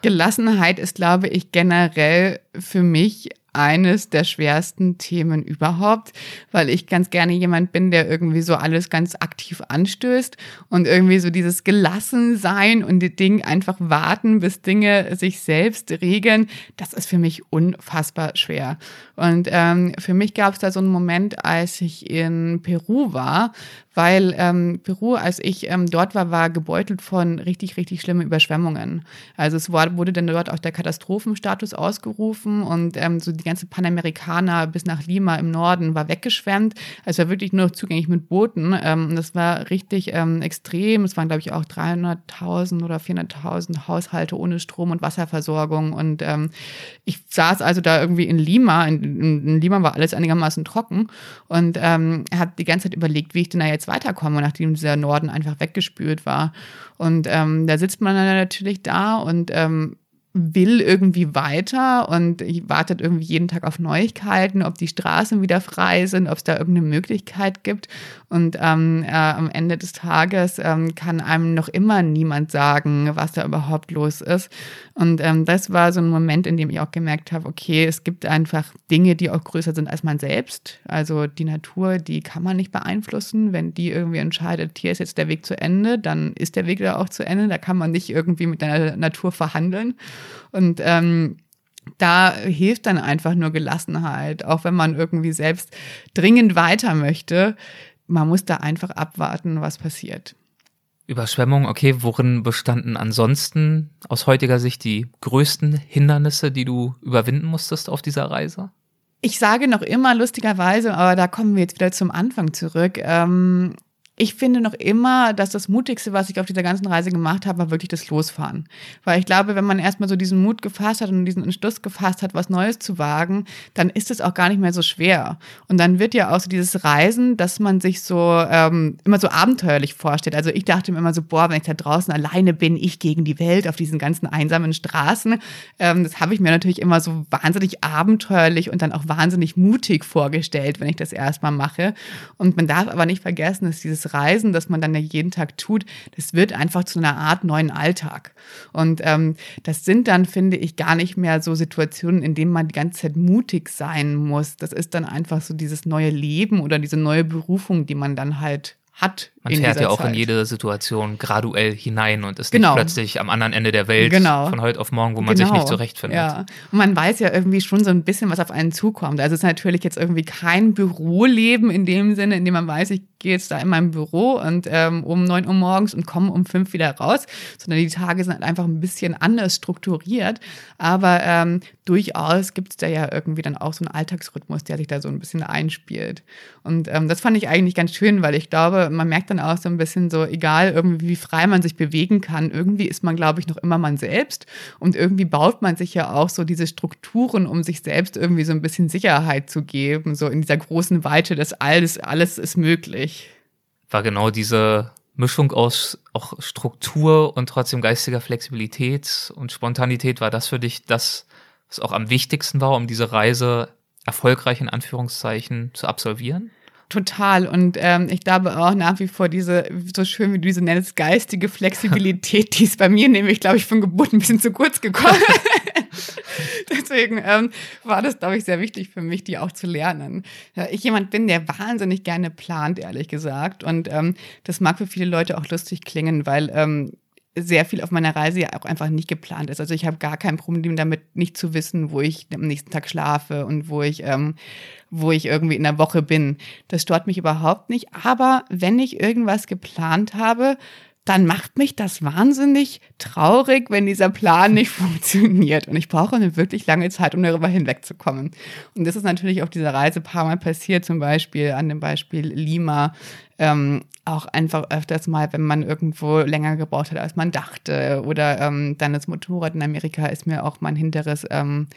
Gelassenheit ist, glaube ich, generell für mich eines der schwersten Themen überhaupt, weil ich ganz gerne jemand bin, der irgendwie so alles ganz aktiv anstößt und irgendwie so dieses gelassen sein und die Dinge einfach warten, bis Dinge sich selbst regeln, das ist für mich unfassbar schwer. Und ähm, für mich gab es da so einen Moment, als ich in Peru war, weil ähm, Peru, als ich ähm, dort war, war gebeutelt von richtig, richtig schlimmen Überschwemmungen. Also es war, wurde dann dort auch der Katastrophenstatus ausgerufen und ähm, so die ganze Panamerikaner bis nach Lima im Norden war weggeschwemmt. Also war wirklich nur zugänglich mit Booten. Ähm, das war richtig ähm, extrem. Es waren, glaube ich, auch 300.000 oder 400.000 Haushalte ohne Strom- und Wasserversorgung. Und ähm, ich saß also da irgendwie in Lima. In, in, in Lima war alles einigermaßen trocken und ähm, habe die ganze Zeit überlegt, wie ich denn da jetzt jetzt weiterkomme, nachdem dieser Norden einfach weggespült war. Und ähm, da sitzt man dann natürlich da und ähm, will irgendwie weiter und wartet irgendwie jeden Tag auf Neuigkeiten, ob die Straßen wieder frei sind, ob es da irgendeine Möglichkeit gibt. Und ähm, äh, am Ende des Tages ähm, kann einem noch immer niemand sagen, was da überhaupt los ist. Und ähm, das war so ein Moment, in dem ich auch gemerkt habe, okay, es gibt einfach Dinge, die auch größer sind als man selbst. Also die Natur, die kann man nicht beeinflussen. Wenn die irgendwie entscheidet, hier ist jetzt der Weg zu Ende, dann ist der Weg da auch zu Ende. Da kann man nicht irgendwie mit der Natur verhandeln. Und ähm, da hilft dann einfach nur Gelassenheit, auch wenn man irgendwie selbst dringend weiter möchte. Man muss da einfach abwarten, was passiert. Überschwemmung, okay, worin bestanden ansonsten aus heutiger Sicht die größten Hindernisse, die du überwinden musstest auf dieser Reise? Ich sage noch immer lustigerweise, aber da kommen wir jetzt wieder zum Anfang zurück. Ähm, ich finde noch immer, dass das Mutigste, was ich auf dieser ganzen Reise gemacht habe, war wirklich das Losfahren. Weil ich glaube, wenn man erstmal so diesen Mut gefasst hat und diesen Entschluss gefasst hat, was Neues zu wagen, dann ist es auch gar nicht mehr so schwer. Und dann wird ja auch so dieses Reisen, dass man sich so ähm, immer so abenteuerlich vorstellt. Also ich dachte mir immer so, boah, wenn ich da draußen alleine bin, ich gegen die Welt auf diesen ganzen einsamen Straßen, ähm, das habe ich mir natürlich immer so wahnsinnig abenteuerlich und dann auch wahnsinnig mutig vorgestellt, wenn ich das erstmal mache. Und man darf aber nicht vergessen, dass dieses Reisen, das man dann ja jeden Tag tut, das wird einfach zu einer Art neuen Alltag. Und ähm, das sind dann, finde ich, gar nicht mehr so Situationen, in denen man die ganze Zeit mutig sein muss. Das ist dann einfach so dieses neue Leben oder diese neue Berufung, die man dann halt hat. Man fährt ja auch Zeit. in jede Situation graduell hinein und ist genau. nicht plötzlich am anderen Ende der Welt genau. von heute auf morgen, wo man genau. sich nicht zurechtfindet. Ja. Und man weiß ja irgendwie schon so ein bisschen, was auf einen zukommt. Also es ist natürlich jetzt irgendwie kein Büroleben in dem Sinne, in dem man weiß, ich gehe jetzt da in meinem Büro und ähm, um neun Uhr morgens und komme um fünf wieder raus, sondern die Tage sind halt einfach ein bisschen anders strukturiert. Aber ähm, durchaus gibt es da ja irgendwie dann auch so einen Alltagsrhythmus, der sich da so ein bisschen einspielt. Und ähm, das fand ich eigentlich ganz schön, weil ich glaube, man merkt dann auch so ein bisschen so, egal irgendwie wie frei man sich bewegen kann, irgendwie ist man, glaube ich, noch immer man selbst. Und irgendwie baut man sich ja auch so diese Strukturen, um sich selbst irgendwie so ein bisschen Sicherheit zu geben, so in dieser großen Weite, dass alles, alles ist möglich. War genau diese Mischung aus auch Struktur und trotzdem geistiger Flexibilität und Spontanität, war das für dich das, was auch am wichtigsten war, um diese Reise erfolgreich in Anführungszeichen zu absolvieren? Total. Und ähm, ich glaube auch nach wie vor diese, so schön wie du diese nennst, geistige Flexibilität, die ist bei mir nämlich, glaube ich, von Geburt ein bisschen zu kurz gekommen. Deswegen ähm, war das, glaube ich, sehr wichtig für mich, die auch zu lernen. Ich jemand bin, der wahnsinnig gerne plant, ehrlich gesagt. Und ähm, das mag für viele Leute auch lustig klingen, weil ähm, sehr viel auf meiner Reise ja auch einfach nicht geplant ist. Also ich habe gar kein Problem damit, nicht zu wissen, wo ich am nächsten Tag schlafe und wo ich, ähm, wo ich irgendwie in der Woche bin. Das stört mich überhaupt nicht. Aber wenn ich irgendwas geplant habe, dann macht mich das wahnsinnig traurig, wenn dieser Plan nicht funktioniert. Und ich brauche eine wirklich lange Zeit, um darüber hinwegzukommen. Und das ist natürlich auf dieser Reise ein paar Mal passiert, zum Beispiel an dem Beispiel Lima. Ähm, auch einfach öfters mal, wenn man irgendwo länger gebraucht hat, als man dachte. Oder ähm, dann das Motorrad in Amerika ist mir auch mein hinteres ähm,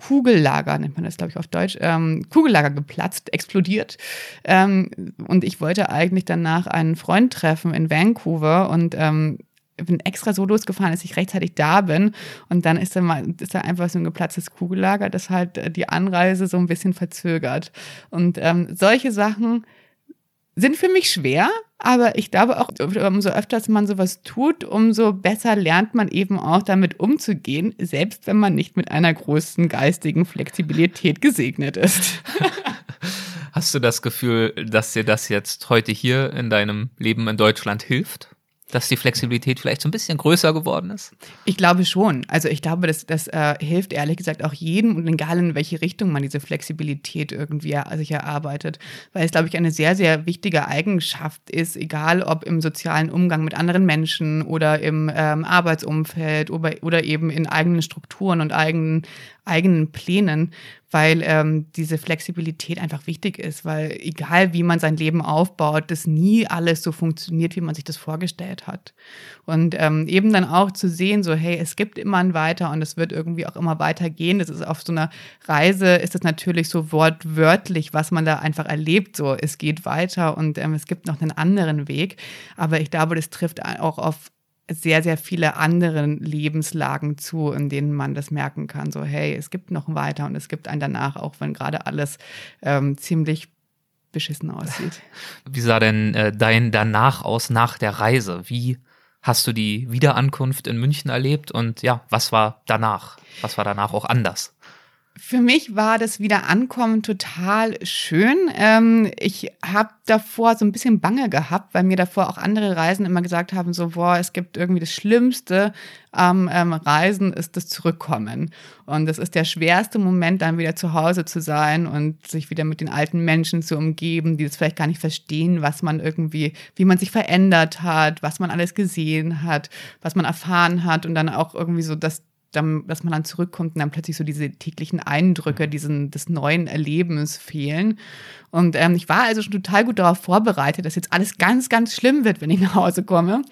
Kugellager, nennt man das, glaube ich, auf Deutsch, ähm, Kugellager geplatzt, explodiert. Ähm, und ich wollte eigentlich danach einen Freund treffen in Vancouver und ähm, bin extra so losgefahren, dass ich rechtzeitig da bin. Und dann ist da, mal, ist da einfach so ein geplatztes Kugellager, das halt äh, die Anreise so ein bisschen verzögert. Und ähm, solche Sachen sind für mich schwer, aber ich glaube auch, umso öfter man sowas tut, umso besser lernt man eben auch damit umzugehen, selbst wenn man nicht mit einer großen geistigen Flexibilität gesegnet ist. Hast du das Gefühl, dass dir das jetzt heute hier in deinem Leben in Deutschland hilft? Dass die Flexibilität vielleicht so ein bisschen größer geworden ist? Ich glaube schon. Also ich glaube, das, das äh, hilft ehrlich gesagt auch jedem und egal in welche Richtung man diese Flexibilität irgendwie sich erarbeitet. Weil es, glaube ich, eine sehr, sehr wichtige Eigenschaft ist, egal ob im sozialen Umgang mit anderen Menschen oder im ähm, Arbeitsumfeld oder, oder eben in eigenen Strukturen und eigenen, eigenen Plänen, weil ähm, diese Flexibilität einfach wichtig ist, weil egal wie man sein Leben aufbaut, das nie alles so funktioniert, wie man sich das vorgestellt hat. Und ähm, eben dann auch zu sehen, so hey, es gibt immer ein Weiter und es wird irgendwie auch immer weitergehen. Das ist auf so einer Reise, ist das natürlich so wortwörtlich, was man da einfach erlebt. So, es geht weiter und ähm, es gibt noch einen anderen Weg. Aber ich glaube, das trifft auch auf sehr, sehr viele andere Lebenslagen zu, in denen man das merken kann. So, hey, es gibt noch weiter und es gibt ein danach, auch wenn gerade alles ähm, ziemlich beschissen aussieht. Wie sah denn äh, dein danach aus nach der Reise? Wie hast du die Wiederankunft in München erlebt und ja, was war danach? Was war danach auch anders? Für mich war das Wiederankommen total schön. Ähm, ich habe davor so ein bisschen Bange gehabt, weil mir davor auch andere Reisen immer gesagt haben, so, boah, es gibt irgendwie das Schlimmste am ähm, Reisen ist das Zurückkommen. Und das ist der schwerste Moment, dann wieder zu Hause zu sein und sich wieder mit den alten Menschen zu umgeben, die das vielleicht gar nicht verstehen, was man irgendwie, wie man sich verändert hat, was man alles gesehen hat, was man erfahren hat und dann auch irgendwie so das dann, dass man dann zurückkommt und dann plötzlich so diese täglichen Eindrücke diesen, des neuen Erlebens fehlen. Und ähm, ich war also schon total gut darauf vorbereitet, dass jetzt alles ganz, ganz schlimm wird, wenn ich nach Hause komme.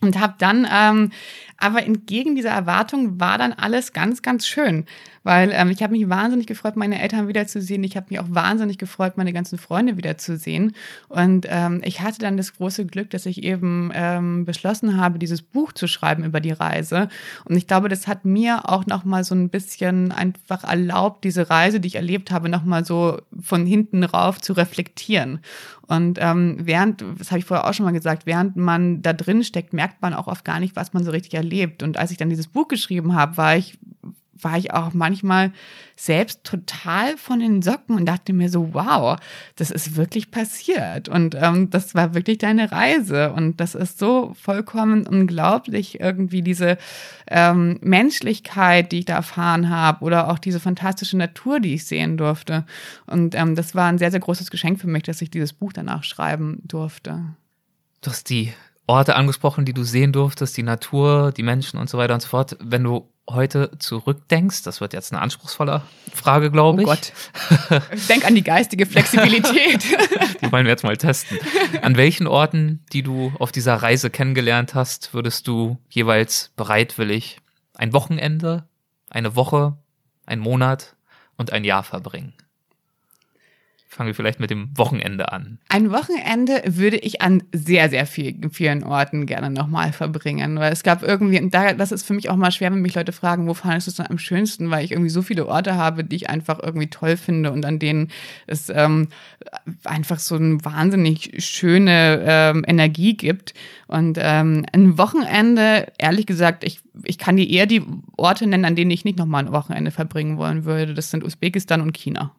Und habe dann, ähm, aber entgegen dieser Erwartung war dann alles ganz, ganz schön weil ähm, ich habe mich wahnsinnig gefreut, meine Eltern wiederzusehen. Ich habe mich auch wahnsinnig gefreut, meine ganzen Freunde wiederzusehen. Und ähm, ich hatte dann das große Glück, dass ich eben ähm, beschlossen habe, dieses Buch zu schreiben über die Reise. Und ich glaube, das hat mir auch noch mal so ein bisschen einfach erlaubt, diese Reise, die ich erlebt habe, noch mal so von hinten rauf zu reflektieren. Und ähm, während, das habe ich vorher auch schon mal gesagt, während man da drin steckt, merkt man auch oft gar nicht, was man so richtig erlebt. Und als ich dann dieses Buch geschrieben habe, war ich war ich auch manchmal selbst total von den Socken und dachte mir so, wow, das ist wirklich passiert. Und ähm, das war wirklich deine Reise. Und das ist so vollkommen unglaublich, irgendwie diese ähm, Menschlichkeit, die ich da erfahren habe, oder auch diese fantastische Natur, die ich sehen durfte. Und ähm, das war ein sehr, sehr großes Geschenk für mich, dass ich dieses Buch danach schreiben durfte. Du hast die Orte angesprochen, die du sehen durftest, die Natur, die Menschen und so weiter und so fort. Wenn du heute zurückdenkst, das wird jetzt eine anspruchsvolle Frage, glaube ich. Oh Gott. Denk an die geistige Flexibilität. die wollen wir jetzt mal testen. An welchen Orten, die du auf dieser Reise kennengelernt hast, würdest du jeweils bereitwillig ein Wochenende, eine Woche, ein Monat und ein Jahr verbringen? Fangen wir vielleicht mit dem Wochenende an. Ein Wochenende würde ich an sehr, sehr vielen, vielen Orten gerne nochmal verbringen, weil es gab irgendwie, und da, das ist für mich auch mal schwer, wenn mich Leute fragen, wo fandest du es dann am schönsten, weil ich irgendwie so viele Orte habe, die ich einfach irgendwie toll finde und an denen es ähm, einfach so eine wahnsinnig schöne ähm, Energie gibt. Und ähm, ein Wochenende, ehrlich gesagt, ich, ich kann dir eher die Orte nennen, an denen ich nicht nochmal ein Wochenende verbringen wollen würde. Das sind Usbekistan und China.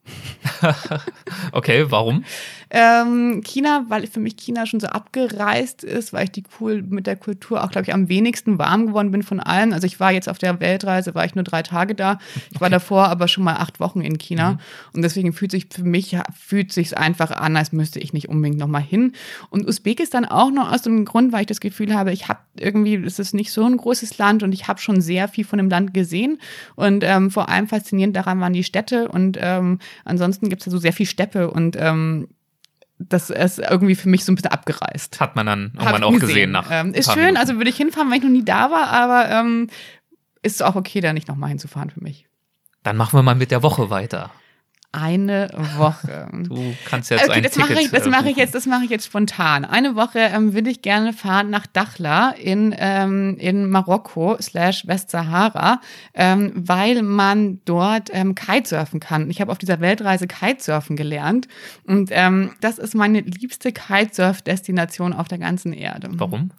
okay, warum? Ähm, China, weil für mich China schon so abgereist ist, weil ich die cool mit der Kultur auch, glaube ich, am wenigsten warm geworden bin von allen. Also ich war jetzt auf der Weltreise, war ich nur drei Tage da. Ich war davor aber schon mal acht Wochen in China. Mhm. Und deswegen fühlt sich für mich, fühlt sich einfach an, als müsste ich nicht unbedingt nochmal hin. Und Usbekistan auch noch aus dem Grund, weil ich das Gefühl habe, ich habe irgendwie, es ist nicht so ein großes Land und ich habe schon sehr viel von dem Land gesehen. Und ähm, vor allem faszinierend daran waren die Städte und ähm, ansonsten gibt es ja so sehr viel Steppe und ähm, das ist irgendwie für mich so ein bisschen abgereist. Hat man dann irgendwann auch gesehen. gesehen nach ähm, ist schön, Minuten. also würde ich hinfahren, wenn ich noch nie da war, aber ähm, ist auch okay, da nicht nochmal hinzufahren für mich. Dann machen wir mal mit der Woche weiter eine Woche. Du kannst jetzt okay, ein das Ticket mache ich, das mache ich jetzt, das mache ich jetzt spontan. Eine Woche ähm, will ich gerne fahren nach Dakhla in ähm, in Marokko slash Westsahara, ähm, weil man dort ähm, Kitesurfen kann. Ich habe auf dieser Weltreise Kitesurfen gelernt und ähm, das ist meine liebste Kitesurf-Destination auf der ganzen Erde. Warum?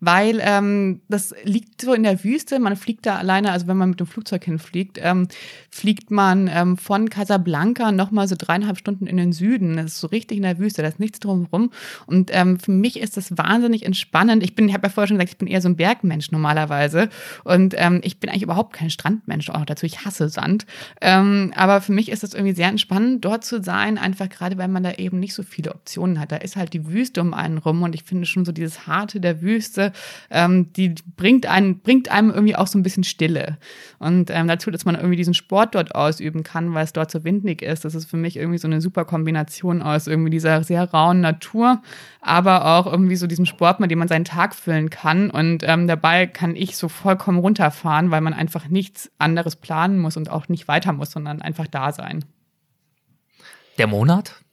Weil ähm, das liegt so in der Wüste. Man fliegt da alleine, also wenn man mit dem Flugzeug hinfliegt, ähm, fliegt man ähm, von Casablanca Mekka nochmal so dreieinhalb Stunden in den Süden. Das ist so richtig in der Wüste, da ist nichts drumherum. Und ähm, für mich ist das wahnsinnig entspannend. Ich bin, ich habe ja vorher schon gesagt, ich bin eher so ein Bergmensch normalerweise. Und ähm, ich bin eigentlich überhaupt kein Strandmensch, auch dazu, ich hasse Sand. Ähm, aber für mich ist das irgendwie sehr entspannend, dort zu sein, einfach gerade, weil man da eben nicht so viele Optionen hat. Da ist halt die Wüste um einen rum und ich finde schon so dieses Harte der Wüste, ähm, die bringt einen, bringt einem irgendwie auch so ein bisschen Stille. Und ähm, dazu, dass man irgendwie diesen Sport dort ausüben kann, weil es dort so windig ist. Das ist für mich irgendwie so eine super Kombination aus irgendwie dieser sehr rauen Natur, aber auch irgendwie so diesem Sport, mit dem man seinen Tag füllen kann. Und ähm, dabei kann ich so vollkommen runterfahren, weil man einfach nichts anderes planen muss und auch nicht weiter muss, sondern einfach da sein. Der Monat?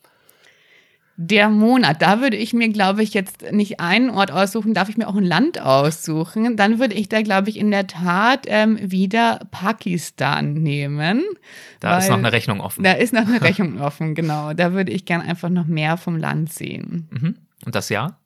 Der Monat, da würde ich mir, glaube ich, jetzt nicht einen Ort aussuchen, darf ich mir auch ein Land aussuchen. Dann würde ich da, glaube ich, in der Tat ähm, wieder Pakistan nehmen. Da ist noch eine Rechnung offen. Da ist noch eine Rechnung offen, genau. Da würde ich gern einfach noch mehr vom Land sehen. Mhm. Und das Jahr?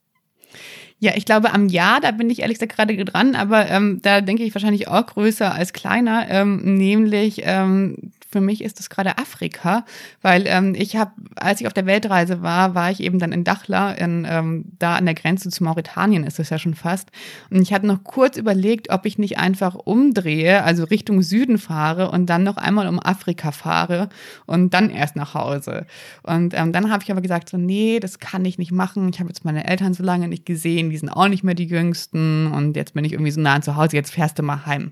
Ja, ich glaube am Jahr, da bin ich ehrlich gesagt gerade dran, aber ähm, da denke ich wahrscheinlich auch größer als kleiner, ähm, nämlich ähm, für mich ist es gerade Afrika, weil ähm, ich habe, als ich auf der Weltreise war, war ich eben dann in Dachla, in, ähm, da an der Grenze zu Mauretanien ist es ja schon fast. Und ich hatte noch kurz überlegt, ob ich nicht einfach umdrehe, also Richtung Süden fahre und dann noch einmal um Afrika fahre und dann erst nach Hause. Und ähm, dann habe ich aber gesagt, so, nee, das kann ich nicht machen. Ich habe jetzt meine Eltern so lange nicht gesehen, die sind auch nicht mehr die jüngsten und jetzt bin ich irgendwie so nah zu Hause, jetzt fährst du mal heim.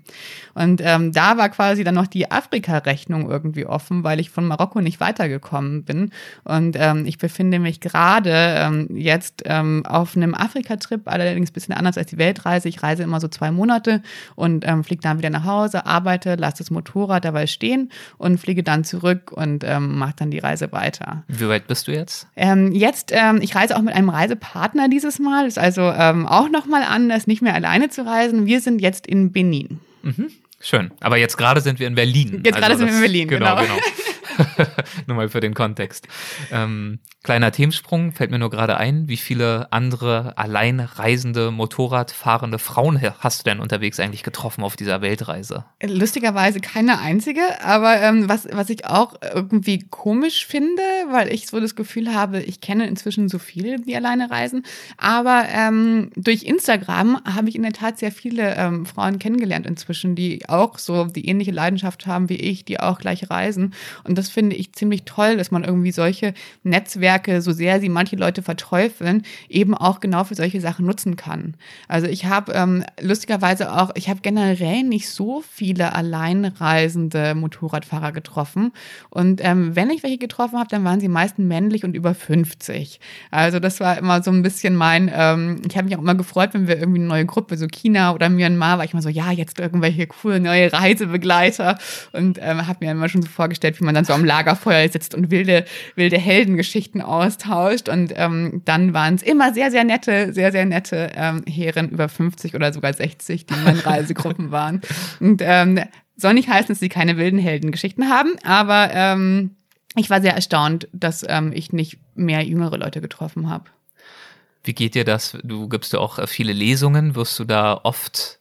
Und ähm, da war quasi dann noch die Afrika-Rechnung irgendwie offen, weil ich von Marokko nicht weitergekommen bin. Und ähm, ich befinde mich gerade ähm, jetzt ähm, auf einem Afrika-Trip, allerdings ein bisschen anders als die Weltreise. Ich reise immer so zwei Monate und ähm, fliege dann wieder nach Hause, arbeite, lasse das Motorrad dabei stehen und fliege dann zurück und ähm, mache dann die Reise weiter. Wie weit bist du jetzt? Ähm, jetzt, ähm, ich reise auch mit einem Reisepartner dieses Mal. Ist also ähm, auch nochmal anders, nicht mehr alleine zu reisen. Wir sind jetzt in Benin. Mhm. Schön. Aber jetzt gerade sind wir in Berlin. Jetzt gerade also sind wir in Berlin, genau. genau. nur mal für den Kontext. Ähm, kleiner Themensprung fällt mir nur gerade ein. Wie viele andere allein reisende, Motorradfahrende Frauen hast du denn unterwegs eigentlich getroffen auf dieser Weltreise? Lustigerweise keine einzige, aber ähm, was, was ich auch irgendwie komisch finde, weil ich so das Gefühl habe, ich kenne inzwischen so viele, die alleine reisen. Aber ähm, durch Instagram habe ich in der Tat sehr viele ähm, Frauen kennengelernt inzwischen, die auch so die ähnliche Leidenschaft haben wie ich, die auch gleich reisen. Und das finde ich ziemlich toll, dass man irgendwie solche Netzwerke, so sehr sie manche Leute verteufeln, eben auch genau für solche Sachen nutzen kann. Also ich habe ähm, lustigerweise auch, ich habe generell nicht so viele alleinreisende Motorradfahrer getroffen. Und ähm, wenn ich welche getroffen habe, dann waren sie meistens männlich und über 50. Also das war immer so ein bisschen mein, ähm, ich habe mich auch immer gefreut, wenn wir irgendwie eine neue Gruppe, so China oder Myanmar, war ich immer so, ja, jetzt irgendwelche coole neue Reisebegleiter und ähm, habe mir immer schon so vorgestellt, wie man dann so am Lagerfeuer sitzt und wilde, wilde Heldengeschichten austauscht. Und ähm, dann waren es immer sehr, sehr nette, sehr, sehr nette ähm, Herren über 50 oder sogar 60, die in meinen Reisegruppen waren. Und ähm, soll nicht heißen, dass sie keine wilden Heldengeschichten haben, aber ähm, ich war sehr erstaunt, dass ähm, ich nicht mehr jüngere Leute getroffen habe. Wie geht dir das? Du gibst ja auch viele Lesungen. Wirst du da oft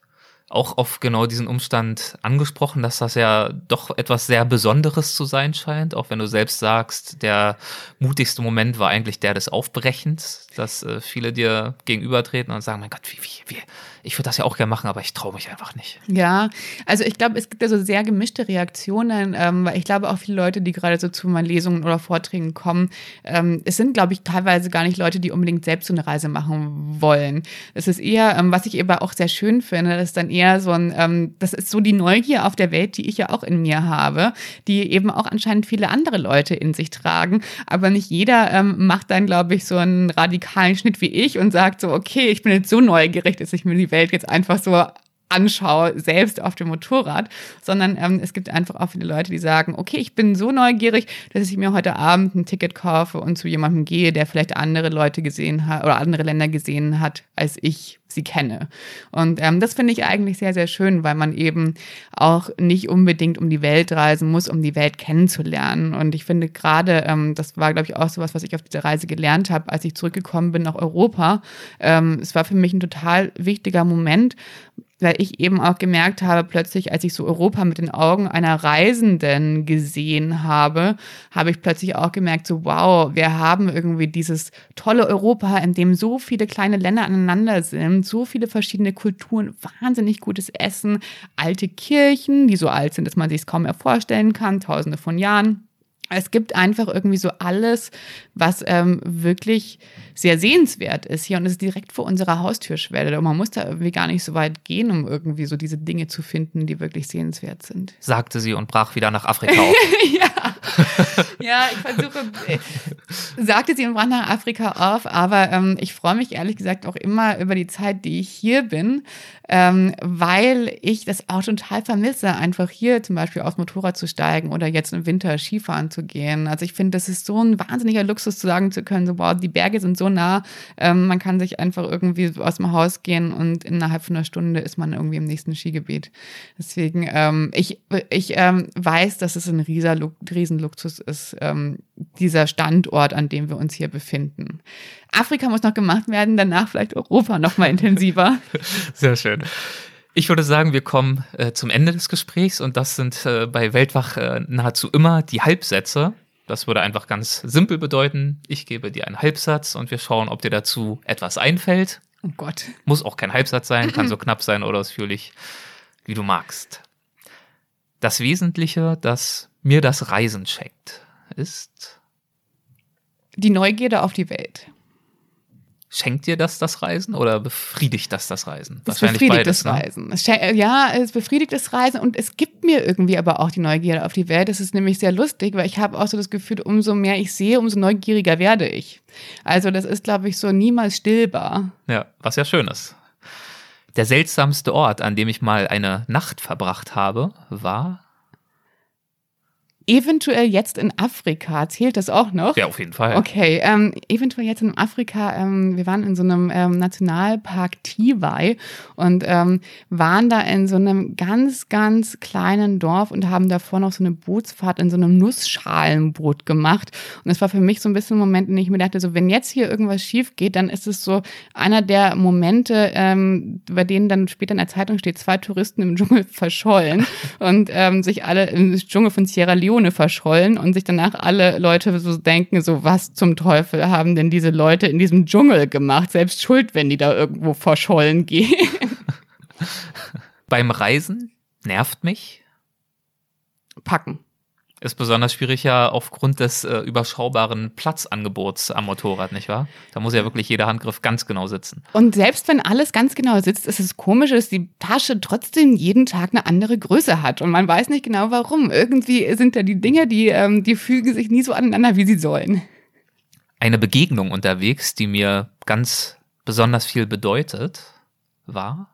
auch auf genau diesen Umstand angesprochen, dass das ja doch etwas sehr Besonderes zu sein scheint, auch wenn du selbst sagst, der mutigste Moment war eigentlich der des Aufbrechens, dass äh, viele dir gegenübertreten und sagen, mein Gott, wie, wie, wie, ich würde das ja auch gerne machen, aber ich traue mich einfach nicht. Ja, also ich glaube, es gibt ja so sehr gemischte Reaktionen, ähm, weil ich glaube auch viele Leute, die gerade so zu meinen Lesungen oder Vorträgen kommen, ähm, es sind, glaube ich, teilweise gar nicht Leute, die unbedingt selbst so eine Reise machen wollen. Es ist eher, ähm, was ich eben auch sehr schön finde, das ist dann eher so ein, ähm, das ist so die Neugier auf der Welt, die ich ja auch in mir habe, die eben auch anscheinend viele andere Leute in sich tragen, aber nicht jeder ähm, macht dann, glaube ich, so einen radikalen Schnitt wie ich und sagt so, okay, ich bin jetzt so neugierig, dass ich mir die Welt jetzt einfach so anschaue, selbst auf dem Motorrad, sondern ähm, es gibt einfach auch viele Leute, die sagen, okay, ich bin so neugierig, dass ich mir heute Abend ein Ticket kaufe und zu jemandem gehe, der vielleicht andere Leute gesehen hat oder andere Länder gesehen hat, als ich sie kenne. Und ähm, das finde ich eigentlich sehr, sehr schön, weil man eben auch nicht unbedingt um die Welt reisen muss, um die Welt kennenzulernen. Und ich finde gerade, ähm, das war, glaube ich, auch so was, was ich auf dieser Reise gelernt habe, als ich zurückgekommen bin nach Europa. Ähm, es war für mich ein total wichtiger Moment, weil ich eben auch gemerkt habe, plötzlich, als ich so Europa mit den Augen einer Reisenden gesehen habe, habe ich plötzlich auch gemerkt, so wow, wir haben irgendwie dieses tolle Europa, in dem so viele kleine Länder aneinander sind, so viele verschiedene Kulturen, wahnsinnig gutes Essen, alte Kirchen, die so alt sind, dass man sich es kaum mehr vorstellen kann, tausende von Jahren. Es gibt einfach irgendwie so alles, was ähm, wirklich sehr sehenswert ist hier und es ist direkt vor unserer Haustürschwelle. Und man muss da irgendwie gar nicht so weit gehen, um irgendwie so diese Dinge zu finden, die wirklich sehenswert sind. Sagte sie und brach wieder nach Afrika auf. ja. ja, ich versuche, sagte sie und brach nach Afrika auf. Aber ähm, ich freue mich ehrlich gesagt auch immer über die Zeit, die ich hier bin, ähm, weil ich das auch total vermisse, einfach hier zum Beispiel aufs Motorrad zu steigen oder jetzt im Winter Skifahren zu gehen. Also ich finde, das ist so ein wahnsinniger Luxus zu sagen zu können, so wow, die Berge sind so nah, ähm, man kann sich einfach irgendwie aus dem Haus gehen und innerhalb von einer Stunde ist man irgendwie im nächsten Skigebiet. Deswegen, ähm, ich, ich ähm, weiß, dass es ein Riesenluxus ist, ähm, dieser Standort, an dem wir uns hier befinden. Afrika muss noch gemacht werden, danach vielleicht Europa noch mal intensiver. Sehr schön. Ich würde sagen, wir kommen äh, zum Ende des Gesprächs und das sind äh, bei Weltwach äh, nahezu immer die Halbsätze. Das würde einfach ganz simpel bedeuten, ich gebe dir einen Halbsatz und wir schauen, ob dir dazu etwas einfällt. Oh Gott. Muss auch kein Halbsatz sein, kann so knapp sein oder ausführlich, wie du magst. Das Wesentliche, das mir das Reisen checkt, ist die Neugierde auf die Welt. Schenkt dir das das Reisen oder befriedigt das das Reisen? Es Wahrscheinlich befriedigt beides, das ne? Reisen. Es ja, es befriedigt das Reisen und es gibt mir irgendwie aber auch die Neugierde auf die Welt. Das ist nämlich sehr lustig, weil ich habe auch so das Gefühl, umso mehr ich sehe, umso neugieriger werde ich. Also das ist, glaube ich, so niemals stillbar. Ja, was ja schön ist. Der seltsamste Ort, an dem ich mal eine Nacht verbracht habe, war Eventuell jetzt in Afrika, zählt das auch noch? Ja, auf jeden Fall. Okay, ähm, eventuell jetzt in Afrika, ähm, wir waren in so einem ähm, Nationalpark Tivai und ähm, waren da in so einem ganz, ganz kleinen Dorf und haben davor noch so eine Bootsfahrt in so einem Nussschalenboot gemacht. Und es war für mich so ein bisschen ein Moment, in dem ich mir dachte, so wenn jetzt hier irgendwas schief geht, dann ist es so einer der Momente, ähm, bei denen dann später in der Zeitung steht, zwei Touristen im Dschungel verschollen und ähm, sich alle im Dschungel von Sierra Leone Leone verschollen und sich danach alle Leute so denken, so was zum Teufel haben denn diese Leute in diesem Dschungel gemacht? Selbst schuld, wenn die da irgendwo verschollen gehen. Beim Reisen nervt mich. Packen. Ist besonders schwierig ja aufgrund des äh, überschaubaren Platzangebots am Motorrad, nicht wahr? Da muss ja wirklich jeder Handgriff ganz genau sitzen. Und selbst wenn alles ganz genau sitzt, ist es komisch, dass die Tasche trotzdem jeden Tag eine andere Größe hat. Und man weiß nicht genau warum. Irgendwie sind da die Dinge, die, ähm, die fügen sich nie so aneinander, wie sie sollen. Eine Begegnung unterwegs, die mir ganz besonders viel bedeutet, war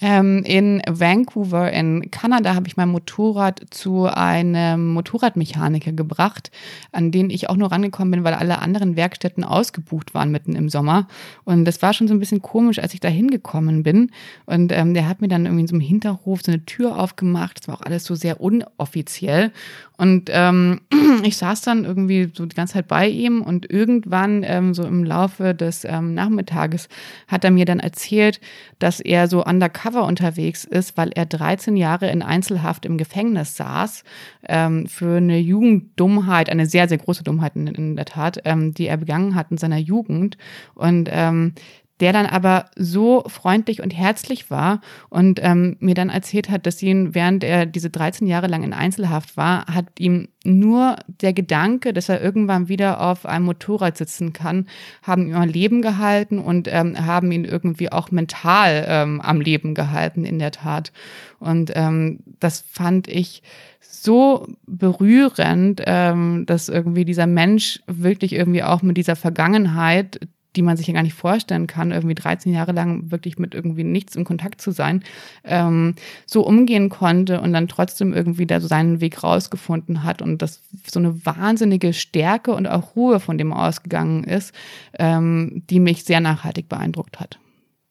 ähm, in Vancouver in Kanada habe ich mein Motorrad zu einem Motorradmechaniker gebracht, an den ich auch nur rangekommen bin, weil alle anderen Werkstätten ausgebucht waren mitten im Sommer. Und das war schon so ein bisschen komisch, als ich da hingekommen bin. Und ähm, der hat mir dann irgendwie in so einem Hinterhof so eine Tür aufgemacht. Das war auch alles so sehr unoffiziell. Und ähm, ich saß dann irgendwie so die ganze Zeit bei ihm und irgendwann ähm, so im Laufe des ähm, Nachmittages hat er mir dann erzählt, dass er so undercover unterwegs ist, weil er 13 Jahre in Einzelhaft im Gefängnis saß ähm, für eine Jugenddummheit, eine sehr, sehr große Dummheit in, in der Tat, ähm, die er begangen hat in seiner Jugend. Und ähm, der dann aber so freundlich und herzlich war und ähm, mir dann erzählt hat, dass ihn, während er diese 13 Jahre lang in Einzelhaft war, hat ihm nur der Gedanke, dass er irgendwann wieder auf einem Motorrad sitzen kann, haben ihm am Leben gehalten und ähm, haben ihn irgendwie auch mental ähm, am Leben gehalten, in der Tat. Und ähm, das fand ich so berührend, ähm, dass irgendwie dieser Mensch wirklich irgendwie auch mit dieser Vergangenheit, die man sich ja gar nicht vorstellen kann, irgendwie 13 Jahre lang wirklich mit irgendwie nichts in Kontakt zu sein, ähm, so umgehen konnte und dann trotzdem irgendwie da so seinen Weg rausgefunden hat und das so eine wahnsinnige Stärke und auch Ruhe von dem ausgegangen ist, ähm, die mich sehr nachhaltig beeindruckt hat.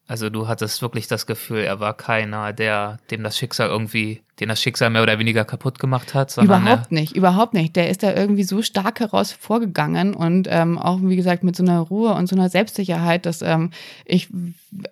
Also du hattest wirklich das Gefühl, er war keiner, der dem das Schicksal irgendwie, den das Schicksal mehr oder weniger kaputt gemacht hat. überhaupt nicht, überhaupt nicht. Der ist da irgendwie so stark heraus vorgegangen und ähm, auch wie gesagt mit so einer Ruhe und so einer Selbstsicherheit, dass ähm, ich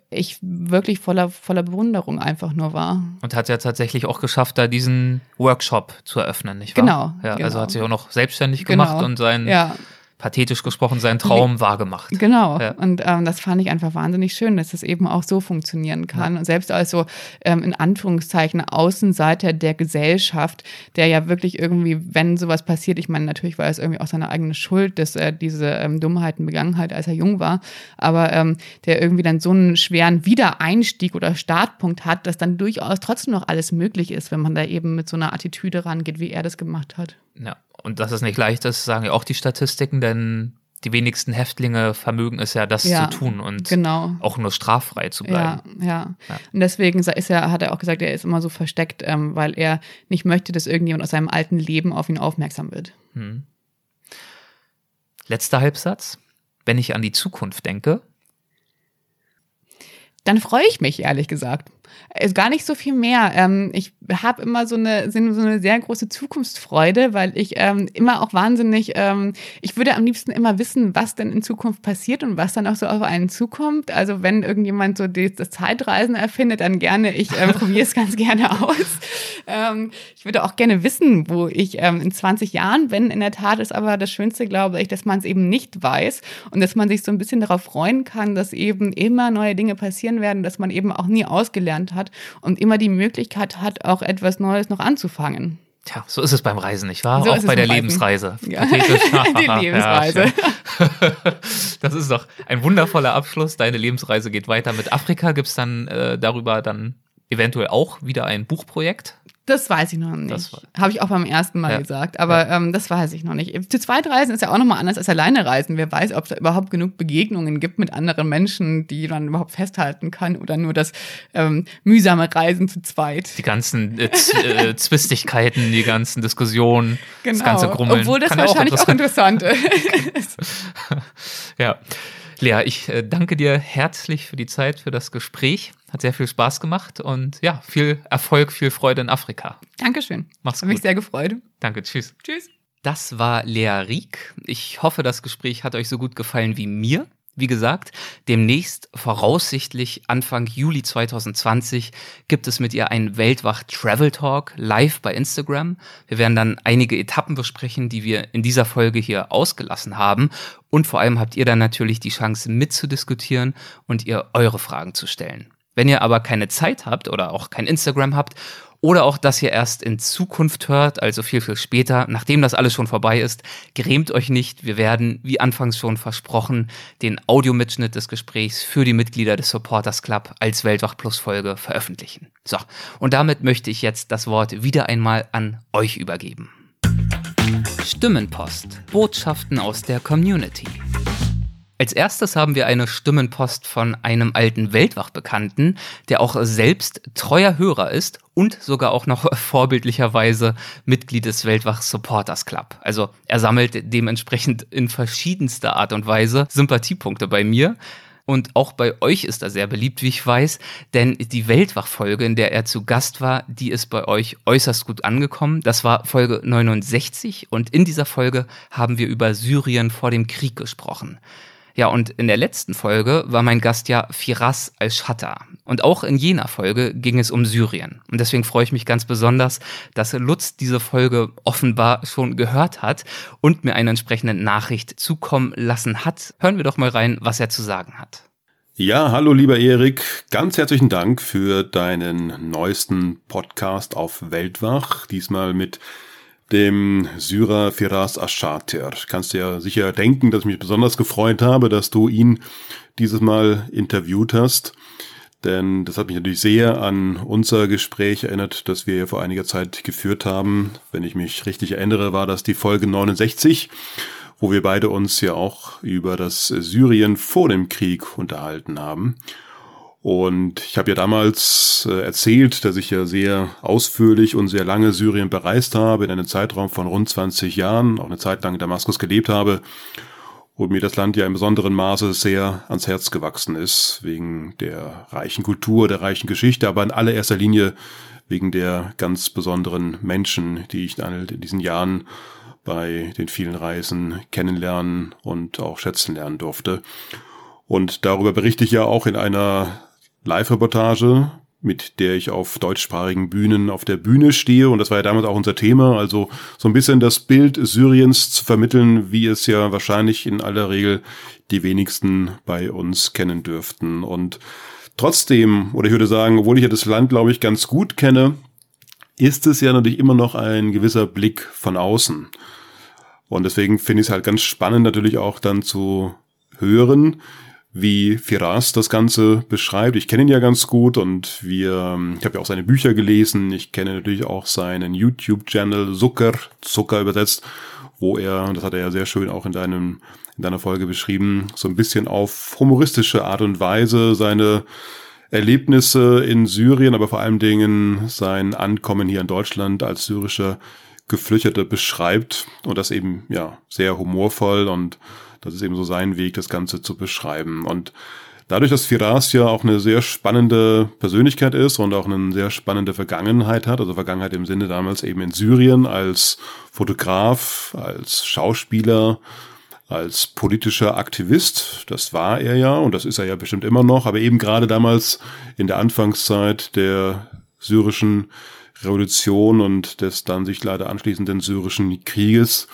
ich wirklich voller voller Bewunderung einfach nur war. Und hat ja tatsächlich auch geschafft, da diesen Workshop zu eröffnen, nicht wahr? Genau. Ja, genau. also hat sich auch noch selbstständig genau. gemacht und sein ja pathetisch gesprochen seinen Traum wahrgemacht. Genau. Ja. Und ähm, das fand ich einfach wahnsinnig schön, dass es eben auch so funktionieren kann. Ja. Und selbst als so ähm, in Anführungszeichen Außenseiter der Gesellschaft, der ja wirklich irgendwie, wenn sowas passiert, ich meine, natürlich war es irgendwie auch seine eigene Schuld, dass er diese ähm, Dummheiten begangen hat, als er jung war, aber ähm, der irgendwie dann so einen schweren Wiedereinstieg oder Startpunkt hat, dass dann durchaus trotzdem noch alles möglich ist, wenn man da eben mit so einer Attitüde rangeht, wie er das gemacht hat. Ja, und dass es nicht leicht ist, sagen ja auch die Statistiken, denn die wenigsten Häftlinge vermögen es ja, das Ja, zu tun und Genau. auch nur straffrei zu Ja, bleiben. ja, Ja. Und deswegen ist er, hat er auch gesagt, er ist immer so versteckt, ähm, weil er nicht möchte, dass irgendjemand aus seinem alten Leben auf ihn aufmerksam wird. Hm. Letzter Halbsatz. Wenn ich an die Zukunft denke, Dann freue ich mich, ehrlich gesagt. Ist gar nicht so viel mehr. Ähm, ich habe immer so eine, so eine sehr große Zukunftsfreude, weil ich ähm, immer auch wahnsinnig, ähm, ich würde am liebsten immer wissen, was denn in Zukunft passiert und was dann auch so auf einen zukommt. Also wenn irgendjemand so die, das Zeitreisen erfindet, dann gerne, ich ähm, probiere es ganz gerne aus. Ähm, ich würde auch gerne wissen, wo ich ähm, in 20 Jahren, wenn in der Tat ist aber das Schönste, glaube ich, dass man es eben nicht weiß und dass man sich so ein bisschen darauf freuen kann, dass eben immer neue Dinge passieren werden, dass man eben auch nie ausgelernt hat und immer die Möglichkeit hat, auch etwas Neues noch anzufangen. tja, so ist es beim Reisen, nicht wahr? So auch ist es bei der Reisen. Lebensreise. Ja. Die Lebensreise. das ist doch ein wundervoller Abschluss. Deine Lebensreise geht weiter mit Afrika. Gibt es dann äh, darüber dann eventuell auch wieder ein Buchprojekt? Das weiß ich noch nicht. Habe ich auch beim ersten Mal Ja. gesagt, aber ähm, das weiß ich noch nicht. Zu zweit reisen ist ja auch nochmal anders als alleine reisen. Wer weiß, ob es da überhaupt genug Begegnungen gibt mit anderen Menschen, die man überhaupt festhalten kann oder nur das ähm, mühsame Reisen zu zweit. Die ganzen äh, äh, Zwistigkeiten, die ganzen Diskussionen, das ganze Grummeln. Genau. Obwohl das Kann ja wahrscheinlich auch interessant ist. Ja. Lea, ich äh, danke dir herzlich für die Zeit, für das Gespräch. Hat sehr viel Spaß gemacht und ja, viel Erfolg, viel Freude in Afrika. Dankeschön. Mach's Hat mich gut. sehr gefreut. Danke, tschüss. Tschüss. Das war Lea Rieck. Ich hoffe, das Gespräch hat euch so gut gefallen wie mir. Wie gesagt, demnächst voraussichtlich Anfang Juli 2020 gibt es mit ihr einen Weltwach Travel Talk live bei Instagram. Wir werden dann einige Etappen besprechen, die wir in dieser Folge hier ausgelassen haben. Und vor allem habt ihr dann natürlich die Chance mitzudiskutieren und ihr eure Fragen zu stellen. Wenn ihr aber keine Zeit habt oder auch kein Instagram habt oder auch das ihr erst in Zukunft hört, also viel, viel später, nachdem das alles schon vorbei ist, grämt euch nicht. Wir werden, wie anfangs schon versprochen, den Audiomitschnitt des Gesprächs für die Mitglieder des Supporters Club als Weltwach Plus Folge veröffentlichen. So, und damit möchte ich jetzt das Wort wieder einmal an euch übergeben. Stimmenpost. Botschaften aus der Community. Als erstes haben wir eine Stimmenpost von einem alten Weltwachbekannten, der auch selbst treuer Hörer ist und sogar auch noch vorbildlicherweise Mitglied des Weltwach Supporters Club. Also er sammelt dementsprechend in verschiedenster Art und Weise Sympathiepunkte bei mir. Und auch bei euch ist er sehr beliebt, wie ich weiß, denn die Weltwach-Folge, in der er zu Gast war, die ist bei euch äußerst gut angekommen. Das war Folge 69 und in dieser Folge haben wir über Syrien vor dem Krieg gesprochen. Ja, und in der letzten Folge war mein Gast ja Firas al-Shatta. Und auch in jener Folge ging es um Syrien. Und deswegen freue ich mich ganz besonders, dass Lutz diese Folge offenbar schon gehört hat und mir eine entsprechende Nachricht zukommen lassen hat. Hören wir doch mal rein, was er zu sagen hat. Ja, hallo lieber Erik, ganz herzlichen Dank für deinen neuesten Podcast auf Weltwach, diesmal mit dem Syrer Firas Aschater. Kannst dir ja sicher denken, dass ich mich besonders gefreut habe, dass du ihn dieses Mal interviewt hast. Denn das hat mich natürlich sehr an unser Gespräch erinnert, das wir vor einiger Zeit geführt haben. Wenn ich mich richtig erinnere, war das die Folge 69, wo wir beide uns ja auch über das Syrien vor dem Krieg unterhalten haben. Und ich habe ja damals äh, erzählt, dass ich ja sehr ausführlich und sehr lange Syrien bereist habe, in einem Zeitraum von rund 20 Jahren, auch eine Zeit lang in Damaskus gelebt habe und mir das Land ja im besonderen Maße sehr ans Herz gewachsen ist, wegen der reichen Kultur, der reichen Geschichte, aber in allererster Linie wegen der ganz besonderen Menschen, die ich in diesen Jahren bei den vielen Reisen kennenlernen und auch schätzen lernen durfte. Und darüber berichte ich ja auch in einer Live-Reportage, mit der ich auf deutschsprachigen Bühnen auf der Bühne stehe. Und das war ja damals auch unser Thema. Also so ein bisschen das Bild Syriens zu vermitteln, wie es ja wahrscheinlich in aller Regel die wenigsten bei uns kennen dürften. Und trotzdem, oder ich würde sagen, obwohl ich ja das Land, glaube ich, ganz gut kenne, ist es ja natürlich immer noch ein gewisser Blick von außen. Und deswegen finde ich es halt ganz spannend natürlich auch dann zu hören, wie Firas das Ganze beschreibt. Ich kenne ihn ja ganz gut und wir, ich habe ja auch seine Bücher gelesen. Ich kenne natürlich auch seinen YouTube-Channel Zucker, Zucker übersetzt, wo er, das hat er ja sehr schön auch in deinem in deiner Folge beschrieben, so ein bisschen auf humoristische Art und Weise seine Erlebnisse in Syrien, aber vor allen Dingen sein Ankommen hier in Deutschland als syrischer Geflüchtete beschreibt und das eben ja sehr humorvoll und das ist eben so sein Weg, das Ganze zu beschreiben. Und dadurch, dass Firas ja auch eine sehr spannende Persönlichkeit ist und auch eine sehr spannende Vergangenheit hat, also Vergangenheit im Sinne damals eben in Syrien als Fotograf, als Schauspieler, als politischer Aktivist. Das war er ja und das ist er ja bestimmt immer noch, aber eben gerade damals in der Anfangszeit der syrischen Revolution und des dann sich leider anschließenden syrischen Krieges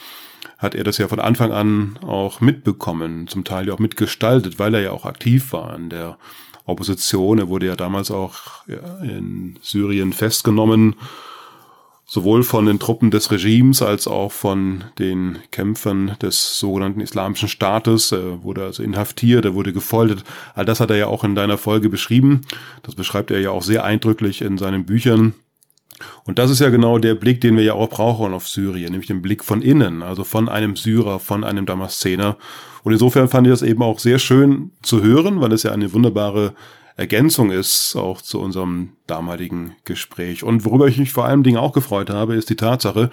hat er das ja von Anfang an auch mitbekommen, zum Teil ja auch mitgestaltet, weil er ja auch aktiv war in der Opposition. Er wurde ja damals auch in Syrien festgenommen, sowohl von den Truppen des Regimes als auch von den Kämpfern des sogenannten Islamischen Staates. Er wurde also inhaftiert, er wurde gefoltert. All das hat er ja auch in deiner Folge beschrieben. Das beschreibt er ja auch sehr eindrücklich in seinen Büchern. Und das ist ja genau der Blick, den wir ja auch brauchen auf Syrien, nämlich den Blick von innen, also von einem Syrer, von einem Damaszener. Und insofern fand ich das eben auch sehr schön zu hören, weil es ja eine wunderbare Ergänzung ist, auch zu unserem damaligen Gespräch. Und worüber ich mich vor allem Dingen auch gefreut habe, ist die Tatsache,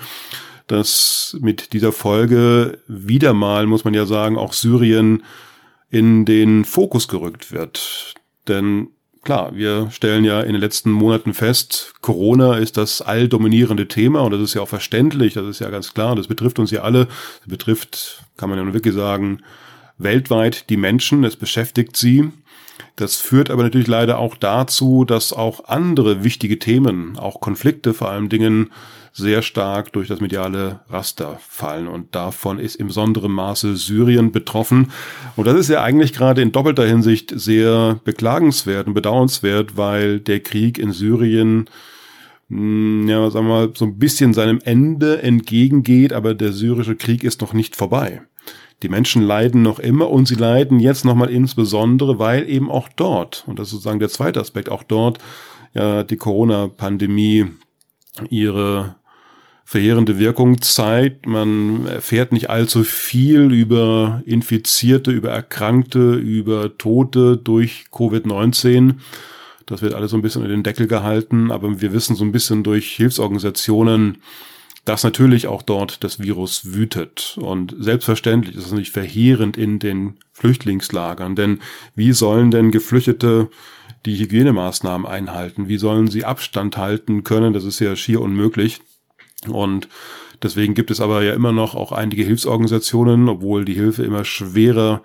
dass mit dieser Folge wieder mal, muss man ja sagen, auch Syrien in den Fokus gerückt wird. Denn klar, wir stellen ja in den letzten Monaten fest, Corona ist das alldominierende Thema und das ist ja auch verständlich, das ist ja ganz klar, das betrifft uns ja alle, das betrifft, kann man ja nur wirklich sagen, weltweit die Menschen, es beschäftigt sie. Das führt aber natürlich leider auch dazu, dass auch andere wichtige Themen, auch Konflikte vor allen Dingen, sehr stark durch das mediale Raster fallen. Und davon ist im besonderen Maße Syrien betroffen. Und das ist ja eigentlich gerade in doppelter Hinsicht sehr beklagenswert und bedauernswert, weil der Krieg in Syrien hm, ja, sagen wir mal, so ein bisschen seinem Ende entgegengeht, aber der syrische Krieg ist noch nicht vorbei. Die Menschen leiden noch immer und sie leiden jetzt nochmal insbesondere, weil eben auch dort, und das ist sozusagen der zweite Aspekt, auch dort ja die Corona-Pandemie ihre verheerende Wirkung zeigt. Man erfährt nicht allzu viel über Infizierte, über Erkrankte, über Tote durch Covid-19. Das wird alles so ein bisschen in den Deckel gehalten, aber wir wissen so ein bisschen durch Hilfsorganisationen, dass natürlich auch dort das Virus wütet. Und selbstverständlich ist es nicht verheerend in den Flüchtlingslagern, denn wie sollen denn Geflüchtete die Hygienemaßnahmen einhalten? Wie sollen sie Abstand halten können? Das ist ja schier unmöglich. Und deswegen gibt es aber ja immer noch auch einige Hilfsorganisationen, obwohl die Hilfe immer schwerer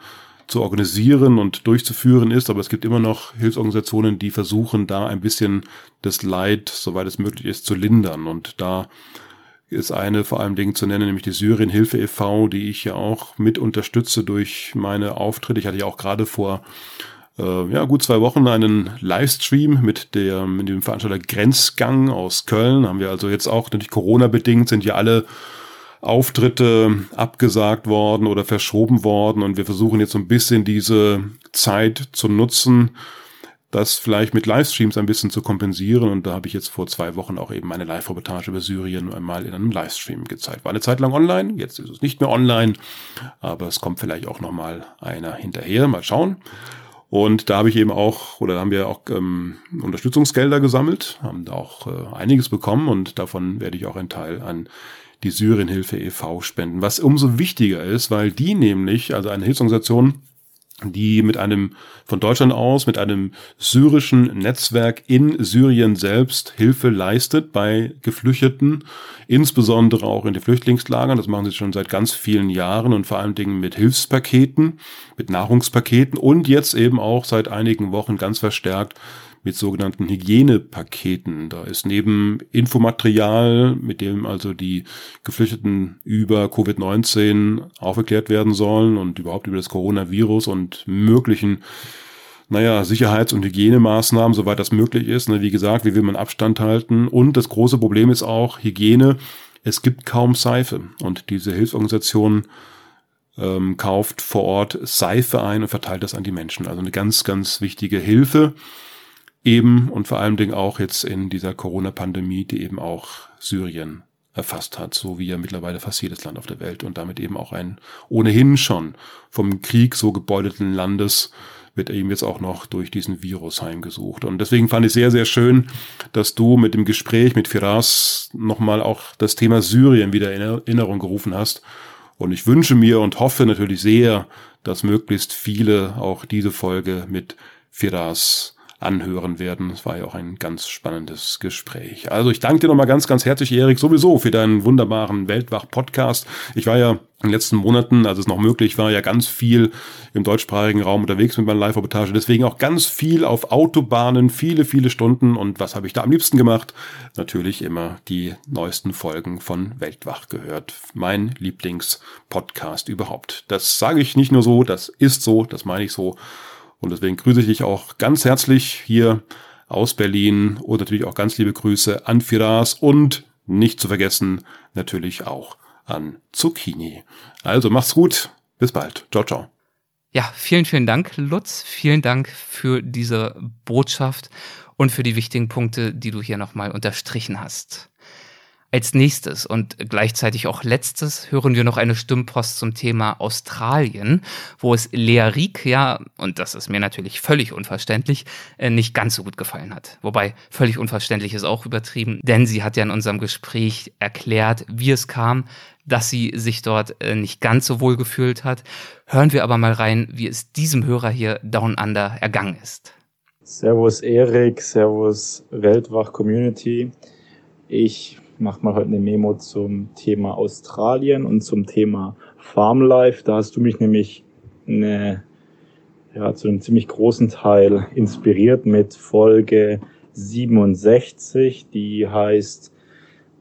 zu organisieren und durchzuführen ist, aber es gibt immer noch Hilfsorganisationen, die versuchen, da ein bisschen das Leid, soweit es möglich ist, zu lindern. Und da ist eine vor allem Dingen zu nennen, nämlich die Syrien Hilfe e.V., die ich ja auch mit unterstütze durch meine Auftritte. Ich hatte ja auch gerade vor äh, ja, gut zwei Wochen einen Livestream mit, der, mit dem Veranstalter Grenzgang aus Köln. Haben wir also jetzt auch, natürlich Corona-bedingt, sind ja alle Auftritte abgesagt worden oder verschoben worden und wir versuchen jetzt so ein bisschen diese Zeit zu nutzen, das vielleicht mit Livestreams ein bisschen zu kompensieren. Und da habe ich jetzt vor zwei Wochen auch eben eine Live-Reportage über Syrien einmal in einem Livestream gezeigt. War eine Zeit lang online, jetzt ist es nicht mehr online, aber es kommt vielleicht auch noch mal einer hinterher. Mal schauen. Und da habe ich eben auch, oder da haben wir auch ähm, Unterstützungsgelder gesammelt, haben da auch äh, einiges bekommen und davon werde ich auch einen Teil an die Syrienhilfe e.V. spenden. Was umso wichtiger ist, weil die nämlich, also eine Hilfsorganisation, die mit einem von Deutschland aus mit einem syrischen Netzwerk in Syrien selbst Hilfe leistet bei Geflüchteten, insbesondere auch in den Flüchtlingslagern. Das machen sie schon seit ganz vielen Jahren und vor allen Dingen mit Hilfspaketen, mit Nahrungspaketen und jetzt eben auch seit einigen Wochen ganz verstärkt mit sogenannten Hygienepaketen. Da ist neben Infomaterial, mit dem also die Geflüchteten über Covid-19 aufgeklärt werden sollen und überhaupt über das Coronavirus und möglichen naja, Sicherheits- und Hygienemaßnahmen, soweit das möglich ist. Ne, wie gesagt, wie will man Abstand halten? Und das große Problem ist auch Hygiene. Es gibt kaum Seife. Und diese Hilfsorganisationen ähm, kauft vor Ort Seife ein und verteilt das an die Menschen. Also eine ganz, ganz wichtige Hilfe eben und vor allen Dingen auch jetzt in dieser Corona-Pandemie, die eben auch Syrien erfasst hat, so wie ja mittlerweile fast jedes Land auf der Welt und damit eben auch ein ohnehin schon vom Krieg so gebeutelten Landes wird eben jetzt auch noch durch diesen Virus heimgesucht. Und deswegen fand ich sehr, sehr schön, dass du mit dem Gespräch mit Firas nochmal auch das Thema Syrien wieder in Erinnerung gerufen hast. Und ich wünsche mir und hoffe natürlich sehr, dass möglichst viele auch diese Folge mit Firas anhören werden. Es war ja auch ein ganz spannendes Gespräch. Also ich danke dir nochmal ganz, ganz herzlich, Erik, sowieso für deinen wunderbaren Weltwach-Podcast. Ich war ja in den letzten Monaten, als es noch möglich war, ja ganz viel im deutschsprachigen Raum unterwegs mit meiner Live-Reportage. Deswegen auch ganz viel auf Autobahnen, viele, viele Stunden. Und was habe ich da am liebsten gemacht? Natürlich immer die neuesten Folgen von Weltwach gehört. Mein Lieblingspodcast überhaupt. Das sage ich nicht nur so, das ist so, das meine ich so. Und deswegen grüße ich dich auch ganz herzlich hier aus Berlin und natürlich auch ganz liebe Grüße an Firas und nicht zu vergessen natürlich auch an Zucchini. Also mach's gut, bis bald. Ciao, ciao. Ja, vielen, vielen Dank, Lutz. Vielen Dank für diese Botschaft und für die wichtigen Punkte, die du hier nochmal unterstrichen hast. Als nächstes und gleichzeitig auch letztes hören wir noch eine Stimmpost zum Thema Australien, wo es Lea Rieck ja, und das ist mir natürlich völlig unverständlich, äh, nicht ganz so gut gefallen hat. Wobei völlig unverständlich ist auch übertrieben, denn sie hat ja in unserem Gespräch erklärt, wie es kam, dass sie sich dort äh, nicht ganz so wohl gefühlt hat. Hören wir aber mal rein, wie es diesem Hörer hier Down Under ergangen ist. Servus Erik, Servus Weltwach Community. Ich mache mal heute eine Memo zum Thema Australien und zum Thema Farmlife. Da hast du mich nämlich eine, ja, zu einem ziemlich großen Teil inspiriert mit Folge 67, die heißt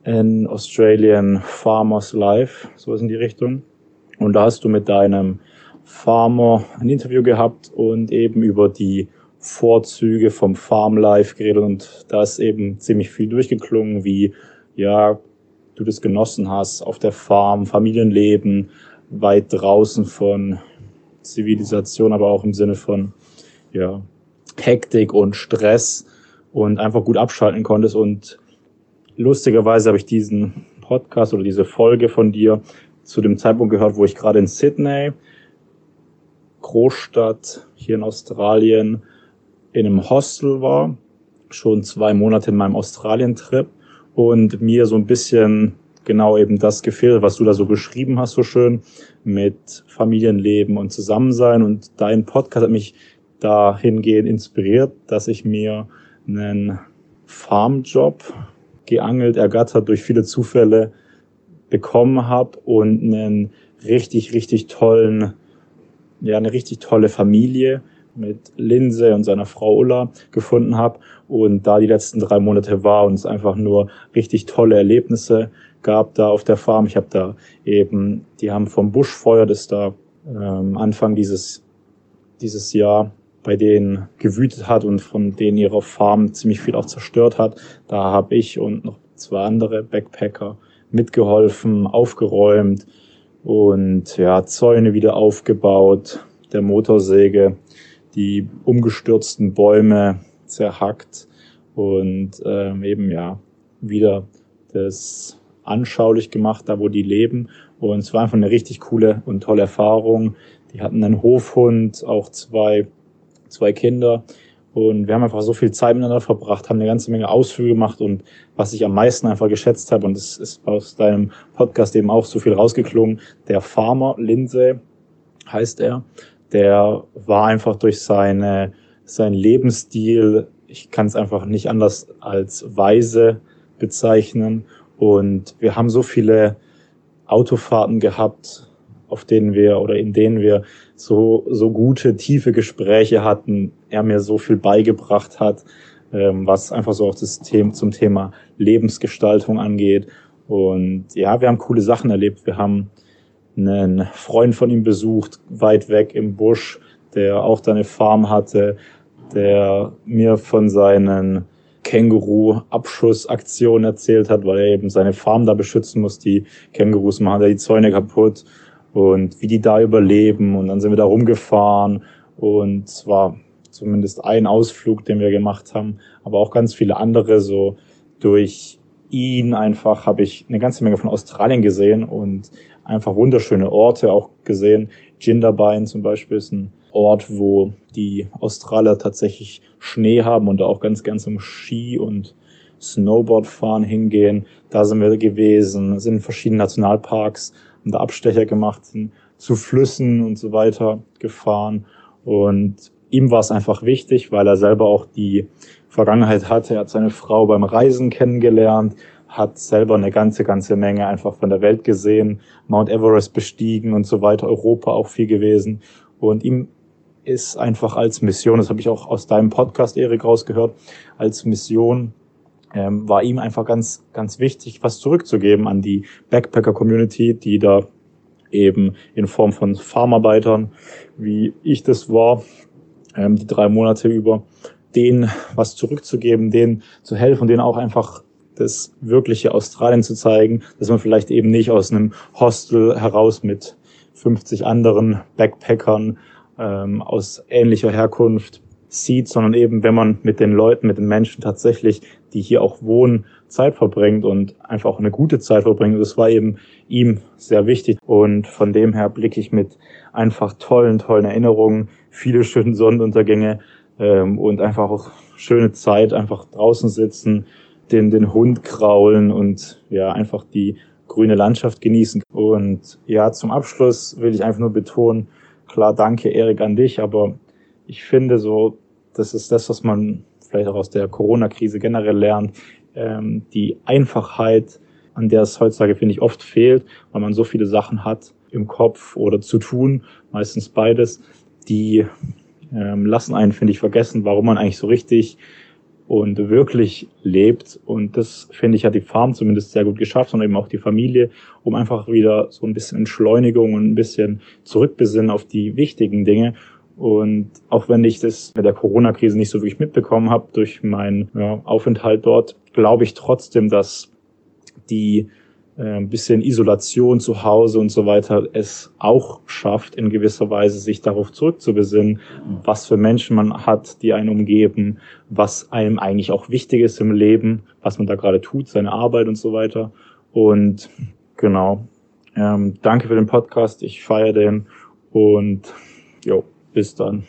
An Australian Farmer's Life, so ist in die Richtung. Und da hast du mit deinem Farmer ein Interview gehabt und eben über die Vorzüge vom Farmlife geredet und da ist eben ziemlich viel durchgeklungen, wie ja, du das genossen hast auf der Farm, Familienleben, weit draußen von Zivilisation, aber auch im Sinne von ja, Hektik und Stress und einfach gut abschalten konntest. Und lustigerweise habe ich diesen Podcast oder diese Folge von dir zu dem Zeitpunkt gehört, wo ich gerade in Sydney, Großstadt hier in Australien, in einem Hostel war, schon zwei Monate in meinem Australien-Trip und mir so ein bisschen genau eben das gefehlt, was du da so beschrieben hast, so schön mit Familienleben und Zusammensein. Und dein Podcast hat mich dahingehend inspiriert, dass ich mir einen Farmjob geangelt, ergattert durch viele Zufälle bekommen habe und einen richtig, richtig tollen, ja, eine richtig tolle Familie mit Linse und seiner Frau Ulla gefunden habe und da die letzten drei Monate war und es einfach nur richtig tolle Erlebnisse gab da auf der Farm. Ich habe da eben, die haben vom Buschfeuer, das da ähm, Anfang dieses, dieses Jahr bei denen gewütet hat und von denen ihre Farm ziemlich viel auch zerstört hat. Da habe ich und noch zwei andere Backpacker mitgeholfen, aufgeräumt und ja, Zäune wieder aufgebaut, der Motorsäge die umgestürzten Bäume zerhackt und ähm, eben ja wieder das anschaulich gemacht, da wo die leben. Und es war einfach eine richtig coole und tolle Erfahrung. Die hatten einen Hofhund, auch zwei, zwei Kinder. Und wir haben einfach so viel Zeit miteinander verbracht, haben eine ganze Menge Ausflüge gemacht und was ich am meisten einfach geschätzt habe, und es ist aus deinem Podcast eben auch so viel rausgeklungen, der Farmer Lindsay heißt er, der war einfach durch seine, seinen Lebensstil, ich kann es einfach nicht anders als weise bezeichnen. Und wir haben so viele Autofahrten gehabt, auf denen wir oder in denen wir so, so gute, tiefe Gespräche hatten. Er mir so viel beigebracht hat, ähm, was einfach so auch das Thema zum Thema Lebensgestaltung angeht. Und ja, wir haben coole Sachen erlebt. Wir haben einen Freund von ihm besucht, weit weg im Busch, der auch da eine Farm hatte, der mir von seinen Känguru-Abschussaktionen erzählt hat, weil er eben seine Farm da beschützen muss. Die Kängurus machen da die Zäune kaputt. und wie die da überleben. Und dann sind wir da rumgefahren und es war zumindest ein Ausflug, den wir gemacht haben, aber auch ganz viele andere. So durch ihn einfach habe ich eine ganze Menge von Australien gesehen und einfach wunderschöne Orte auch gesehen. Jindabyne zum Beispiel ist ein Ort, wo die Australier tatsächlich Schnee haben und da auch ganz, ganz um Ski und Snowboardfahren hingehen. Da sind wir gewesen, sind in verschiedenen Nationalparks, haben da Abstecher gemacht, sind zu Flüssen und so weiter gefahren. Und ihm war es einfach wichtig, weil er selber auch die Vergangenheit hatte. Er hat seine Frau beim Reisen kennengelernt, hat selber eine ganze, ganze Menge einfach von der Welt gesehen, Mount Everest bestiegen und so weiter, Europa auch viel gewesen. Und ihm ist einfach als Mission, das habe ich auch aus deinem Podcast, Erik, rausgehört, als Mission ähm, war ihm einfach ganz, ganz wichtig, was zurückzugeben an die Backpacker-Community, die da eben in Form von Farmarbeitern, wie ich das war, ähm, die drei Monate über, denen was zurückzugeben, denen zu helfen, denen auch einfach das wirkliche Australien zu zeigen, dass man vielleicht eben nicht aus einem Hostel heraus mit 50 anderen Backpackern ähm, aus ähnlicher Herkunft sieht, sondern eben, wenn man mit den Leuten, mit den Menschen tatsächlich, die hier auch wohnen, Zeit verbringt und einfach auch eine gute Zeit verbringt. Das war eben ihm sehr wichtig. Und von dem her blicke ich mit einfach tollen, tollen Erinnerungen, viele schöne Sonnenuntergänge ähm, und einfach auch schöne Zeit, einfach draußen sitzen, den, den Hund kraulen und ja, einfach die grüne Landschaft genießen. Und ja, zum Abschluss will ich einfach nur betonen, klar, danke Erik an dich, aber ich finde so, das ist das, was man vielleicht auch aus der Corona-Krise generell lernt, ähm, die Einfachheit, an der es heutzutage, finde ich, oft fehlt, weil man so viele Sachen hat im Kopf oder zu tun, meistens beides, die ähm, lassen einen, finde ich, vergessen, warum man eigentlich so richtig und wirklich lebt. Und das, finde ich, hat die Farm zumindest sehr gut geschafft und eben auch die Familie, um einfach wieder so ein bisschen Entschleunigung und ein bisschen zurückbesinnen auf die wichtigen Dinge. Und auch wenn ich das mit der Corona-Krise nicht so wirklich mitbekommen habe durch meinen ja, Aufenthalt dort, glaube ich trotzdem, dass die ein bisschen Isolation zu Hause und so weiter es auch schafft, in gewisser Weise sich darauf zurückzubesinnen, was für Menschen man hat, die einen umgeben, was einem eigentlich auch wichtig ist im Leben, was man da gerade tut, seine Arbeit und so weiter. Und genau, ähm, danke für den Podcast, ich feiere den und jo, bis dann.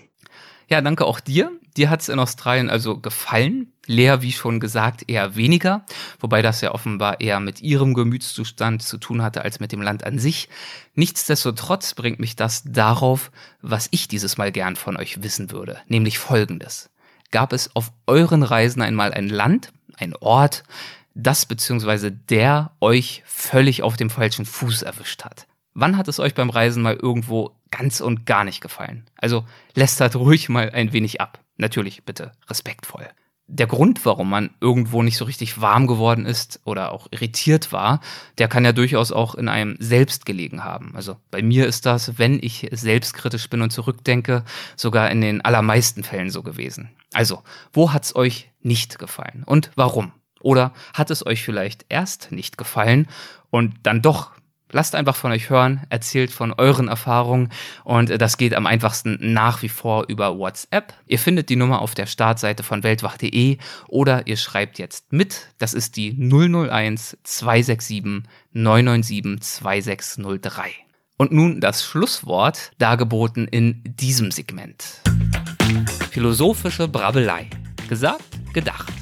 Ja, danke auch dir. Dir hat es in Australien also gefallen. Lea, wie schon gesagt, eher weniger, wobei das ja offenbar eher mit ihrem Gemütszustand zu tun hatte als mit dem Land an sich. Nichtsdestotrotz bringt mich das darauf, was ich dieses Mal gern von euch wissen würde, nämlich folgendes. Gab es auf euren Reisen einmal ein Land, ein Ort, das bzw. der euch völlig auf dem falschen Fuß erwischt hat? Wann hat es euch beim Reisen mal irgendwo ganz und gar nicht gefallen? Also lästert ruhig mal ein wenig ab. Natürlich bitte respektvoll. Der Grund, warum man irgendwo nicht so richtig warm geworden ist oder auch irritiert war, der kann ja durchaus auch in einem selbst gelegen haben. Also bei mir ist das, wenn ich selbstkritisch bin und zurückdenke, sogar in den allermeisten Fällen so gewesen. Also, wo hat's euch nicht gefallen und warum? Oder hat es euch vielleicht erst nicht gefallen und dann doch Lasst einfach von euch hören, erzählt von euren Erfahrungen und das geht am einfachsten nach wie vor über WhatsApp. Ihr findet die Nummer auf der Startseite von weltwach.de oder ihr schreibt jetzt mit. Das ist die 001 267 997 2603. Und nun das Schlusswort, dargeboten in diesem Segment. Philosophische Brabbelei. Gesagt, gedacht.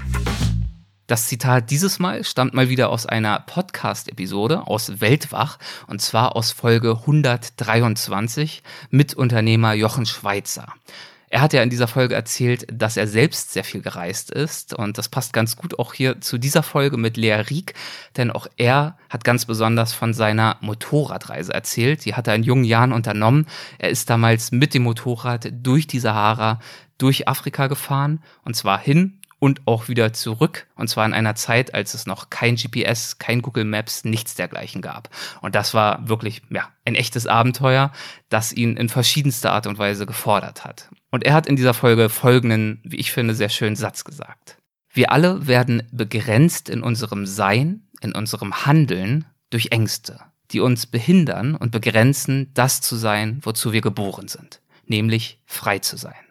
Das Zitat dieses Mal stammt mal wieder aus einer Podcast-Episode aus Weltwach und zwar aus Folge 123 mit Unternehmer Jochen Schweizer. Er hat ja in dieser Folge erzählt, dass er selbst sehr viel gereist ist und das passt ganz gut auch hier zu dieser Folge mit Lea Rieck, denn auch er hat ganz besonders von seiner Motorradreise erzählt. Die hat er in jungen Jahren unternommen. Er ist damals mit dem Motorrad durch die Sahara, durch Afrika gefahren und zwar hin und auch wieder zurück. Und zwar in einer Zeit, als es noch kein GPS, kein Google Maps, nichts dergleichen gab. Und das war wirklich, ja, ein echtes Abenteuer, das ihn in verschiedenster Art und Weise gefordert hat. Und er hat in dieser Folge folgenden, wie ich finde, sehr schönen Satz gesagt. Wir alle werden begrenzt in unserem Sein, in unserem Handeln durch Ängste. die uns behindern und begrenzen, das zu sein, wozu wir geboren sind, nämlich frei zu sein.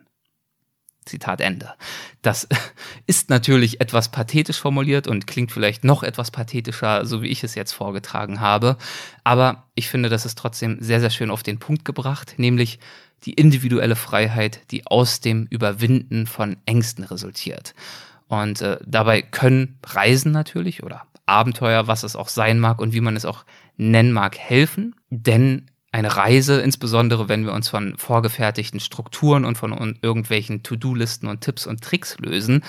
Zitat Ende. Das ist natürlich etwas pathetisch formuliert und klingt vielleicht noch etwas pathetischer, so wie ich es jetzt vorgetragen habe. Aber ich finde, das ist trotzdem sehr, sehr schön auf den Punkt gebracht, nämlich die individuelle Freiheit, die aus dem Überwinden von Ängsten resultiert. Und äh, dabei können Reisen natürlich oder Abenteuer, was es auch sein mag und wie man es auch nennen mag, helfen. Denn eine Reise, insbesondere wenn wir uns von vorgefertigten Strukturen und von irgendwelchen To-Do-Listen und Tipps und Tricks lösen,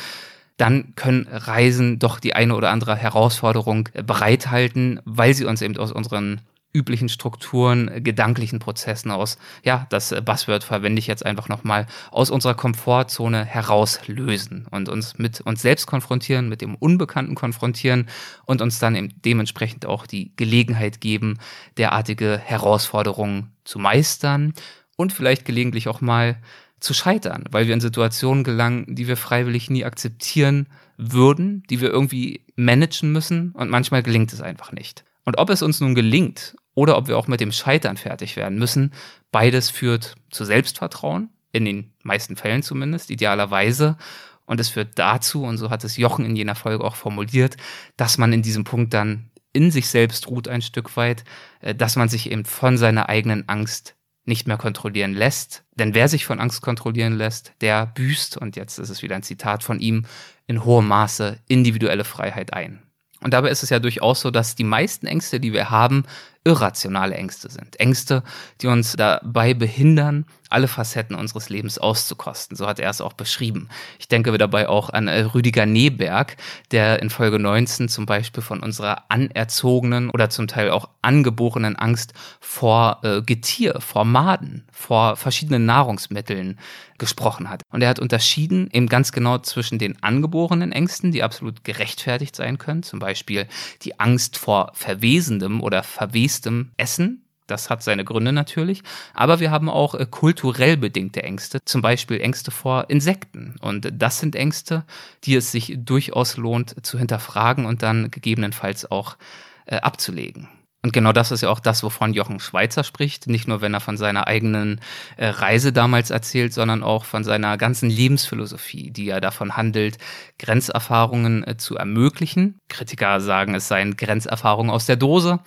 dann können Reisen doch die eine oder andere Herausforderung bereithalten, weil sie uns eben aus unseren üblichen Strukturen, äh, gedanklichen Prozessen aus, ja, das äh, Buzzword verwende ich jetzt einfach nochmal, aus unserer Komfortzone herauslösen und uns mit uns selbst konfrontieren, mit dem Unbekannten konfrontieren und uns dann eben dementsprechend auch die Gelegenheit geben, derartige Herausforderungen zu meistern und vielleicht gelegentlich auch mal zu scheitern, weil wir in Situationen gelangen, die wir freiwillig nie akzeptieren würden, die wir irgendwie managen müssen und manchmal gelingt es einfach nicht. Und ob es uns nun gelingt oder ob wir auch mit dem Scheitern fertig werden müssen. Beides führt zu Selbstvertrauen, in den meisten Fällen zumindest, idealerweise. Und es führt dazu, und so hat es Jochen in jener Folge auch formuliert, dass man in diesem Punkt dann in sich selbst ruht ein Stück weit, äh, dass man sich eben von seiner eigenen Angst nicht mehr kontrollieren lässt. Denn wer sich von Angst kontrollieren lässt, der büßt, und jetzt ist es wieder ein Zitat von ihm, in hohem Maße individuelle Freiheit ein. Und dabei ist es ja durchaus so, dass die meisten Ängste, die wir haben, irrationale Ängste sind. Ängste, die uns dabei behindern, alle Facetten unseres Lebens auszukosten. So hat er es auch beschrieben. Ich denke dabei auch an äh, Rüdiger Neberg, der in Folge 19 zum Beispiel von unserer anerzogenen oder zum Teil auch angeborenen Angst vor äh, Getier, vor Maden, vor verschiedenen Nahrungsmitteln gesprochen hat. Und er hat unterschieden eben ganz genau zwischen den angeborenen Ängsten, die absolut gerechtfertigt sein können, zum Beispiel die Angst vor verwesendem oder verwestem Essen, das hat seine Gründe natürlich. Aber wir haben auch äh, kulturell bedingte Ängste, zum Beispiel Ängste vor Insekten. Und das sind Ängste, die es sich durchaus lohnt zu hinterfragen und dann gegebenenfalls auch äh, abzulegen. Und genau das ist ja auch das, wovon Jochen Schweizer spricht. Nicht nur, wenn er von seiner eigenen äh, Reise damals erzählt, sondern auch von seiner ganzen Lebensphilosophie, die ja davon handelt, Grenzerfahrungen zu ermöglichen. Kritiker sagen, es seien Grenzerfahrungen aus der Dose.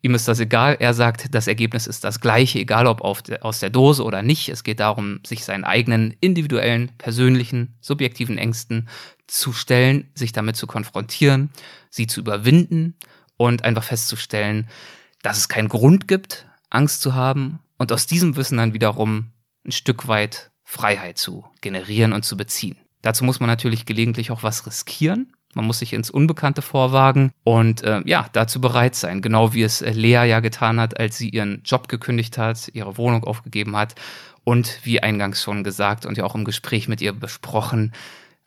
Ihm ist das egal. Er sagt, das Ergebnis ist das gleiche, egal ob der, aus der Dose oder nicht. Es geht darum, sich seinen eigenen individuellen, persönlichen, subjektiven Ängsten zu stellen, sich damit zu konfrontieren, sie zu überwinden und einfach festzustellen, dass es keinen Grund gibt, Angst zu haben und aus diesem Wissen dann wiederum ein Stück weit Freiheit zu generieren und zu beziehen. Dazu muss man natürlich gelegentlich auch was riskieren. Man muss sich ins Unbekannte vorwagen und äh, ja, dazu bereit sein. Genau wie es äh, Lea ja getan hat, als sie ihren Job gekündigt hat, ihre Wohnung aufgegeben hat und wie eingangs schon gesagt und ja auch im Gespräch mit ihr besprochen,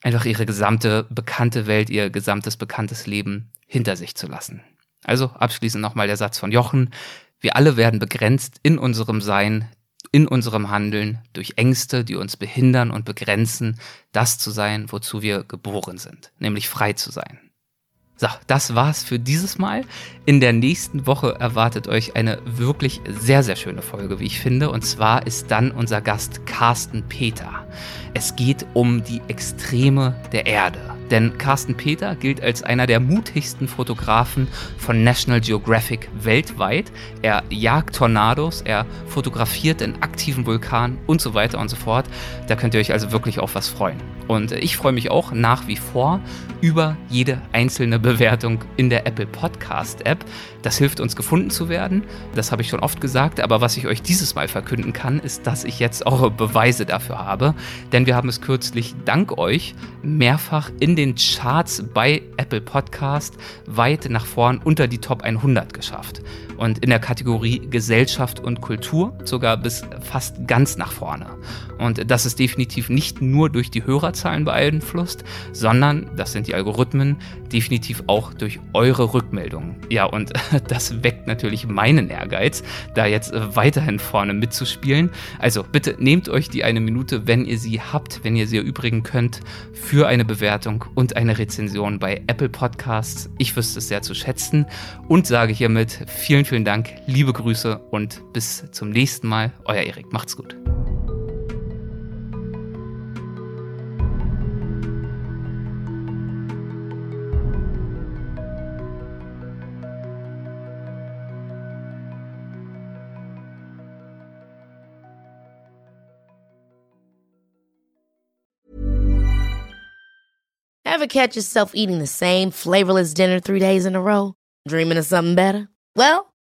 einfach ihre gesamte bekannte Welt, ihr gesamtes bekanntes Leben hinter sich zu lassen. Also abschließend nochmal der Satz von Jochen. Wir alle werden begrenzt in unserem Sein in unserem Handeln durch Ängste, die uns behindern und begrenzen, das zu sein, wozu wir geboren sind, nämlich frei zu sein. So, das war's für dieses Mal. In der nächsten Woche erwartet euch eine wirklich sehr, sehr schöne Folge, wie ich finde. Und zwar ist dann unser Gast Carsten Peter. Es geht um die Extreme der Erde. Denn Carsten Peter gilt als einer der mutigsten Fotografen von National Geographic weltweit. Er jagt Tornados, er fotografiert in aktiven Vulkanen und so weiter und so fort. Da könnt ihr euch also wirklich auf was freuen. Und ich freue mich auch nach wie vor über jede einzelne Bewertung in der Apple Podcast App. Das hilft uns gefunden zu werden. Das habe ich schon oft gesagt. Aber was ich euch dieses Mal verkünden kann, ist, dass ich jetzt auch Beweise dafür habe. Denn wir haben es kürzlich dank euch mehrfach in den Charts bei Apple Podcast weit nach vorn unter die Top 100 geschafft und in der Kategorie Gesellschaft und Kultur sogar bis fast ganz nach vorne. Und das ist definitiv nicht nur durch die Hörerzahlen beeinflusst, sondern, das sind die Algorithmen, definitiv auch durch eure Rückmeldungen. Ja, und das weckt natürlich meinen Ehrgeiz, da jetzt weiterhin vorne mitzuspielen. Also bitte nehmt euch die eine Minute, wenn ihr sie habt, wenn ihr sie erübrigen könnt, für eine Bewertung und eine Rezension bei Apple Podcasts. Ich wüsste es sehr zu schätzen und sage hiermit vielen, vielen vielen Dank, liebe Grüße und bis zum nächsten Mal. Euer Erik, macht's gut. Ever catch yourself eating the same flavorless dinner three days in a row? Dreaming of something better? Well,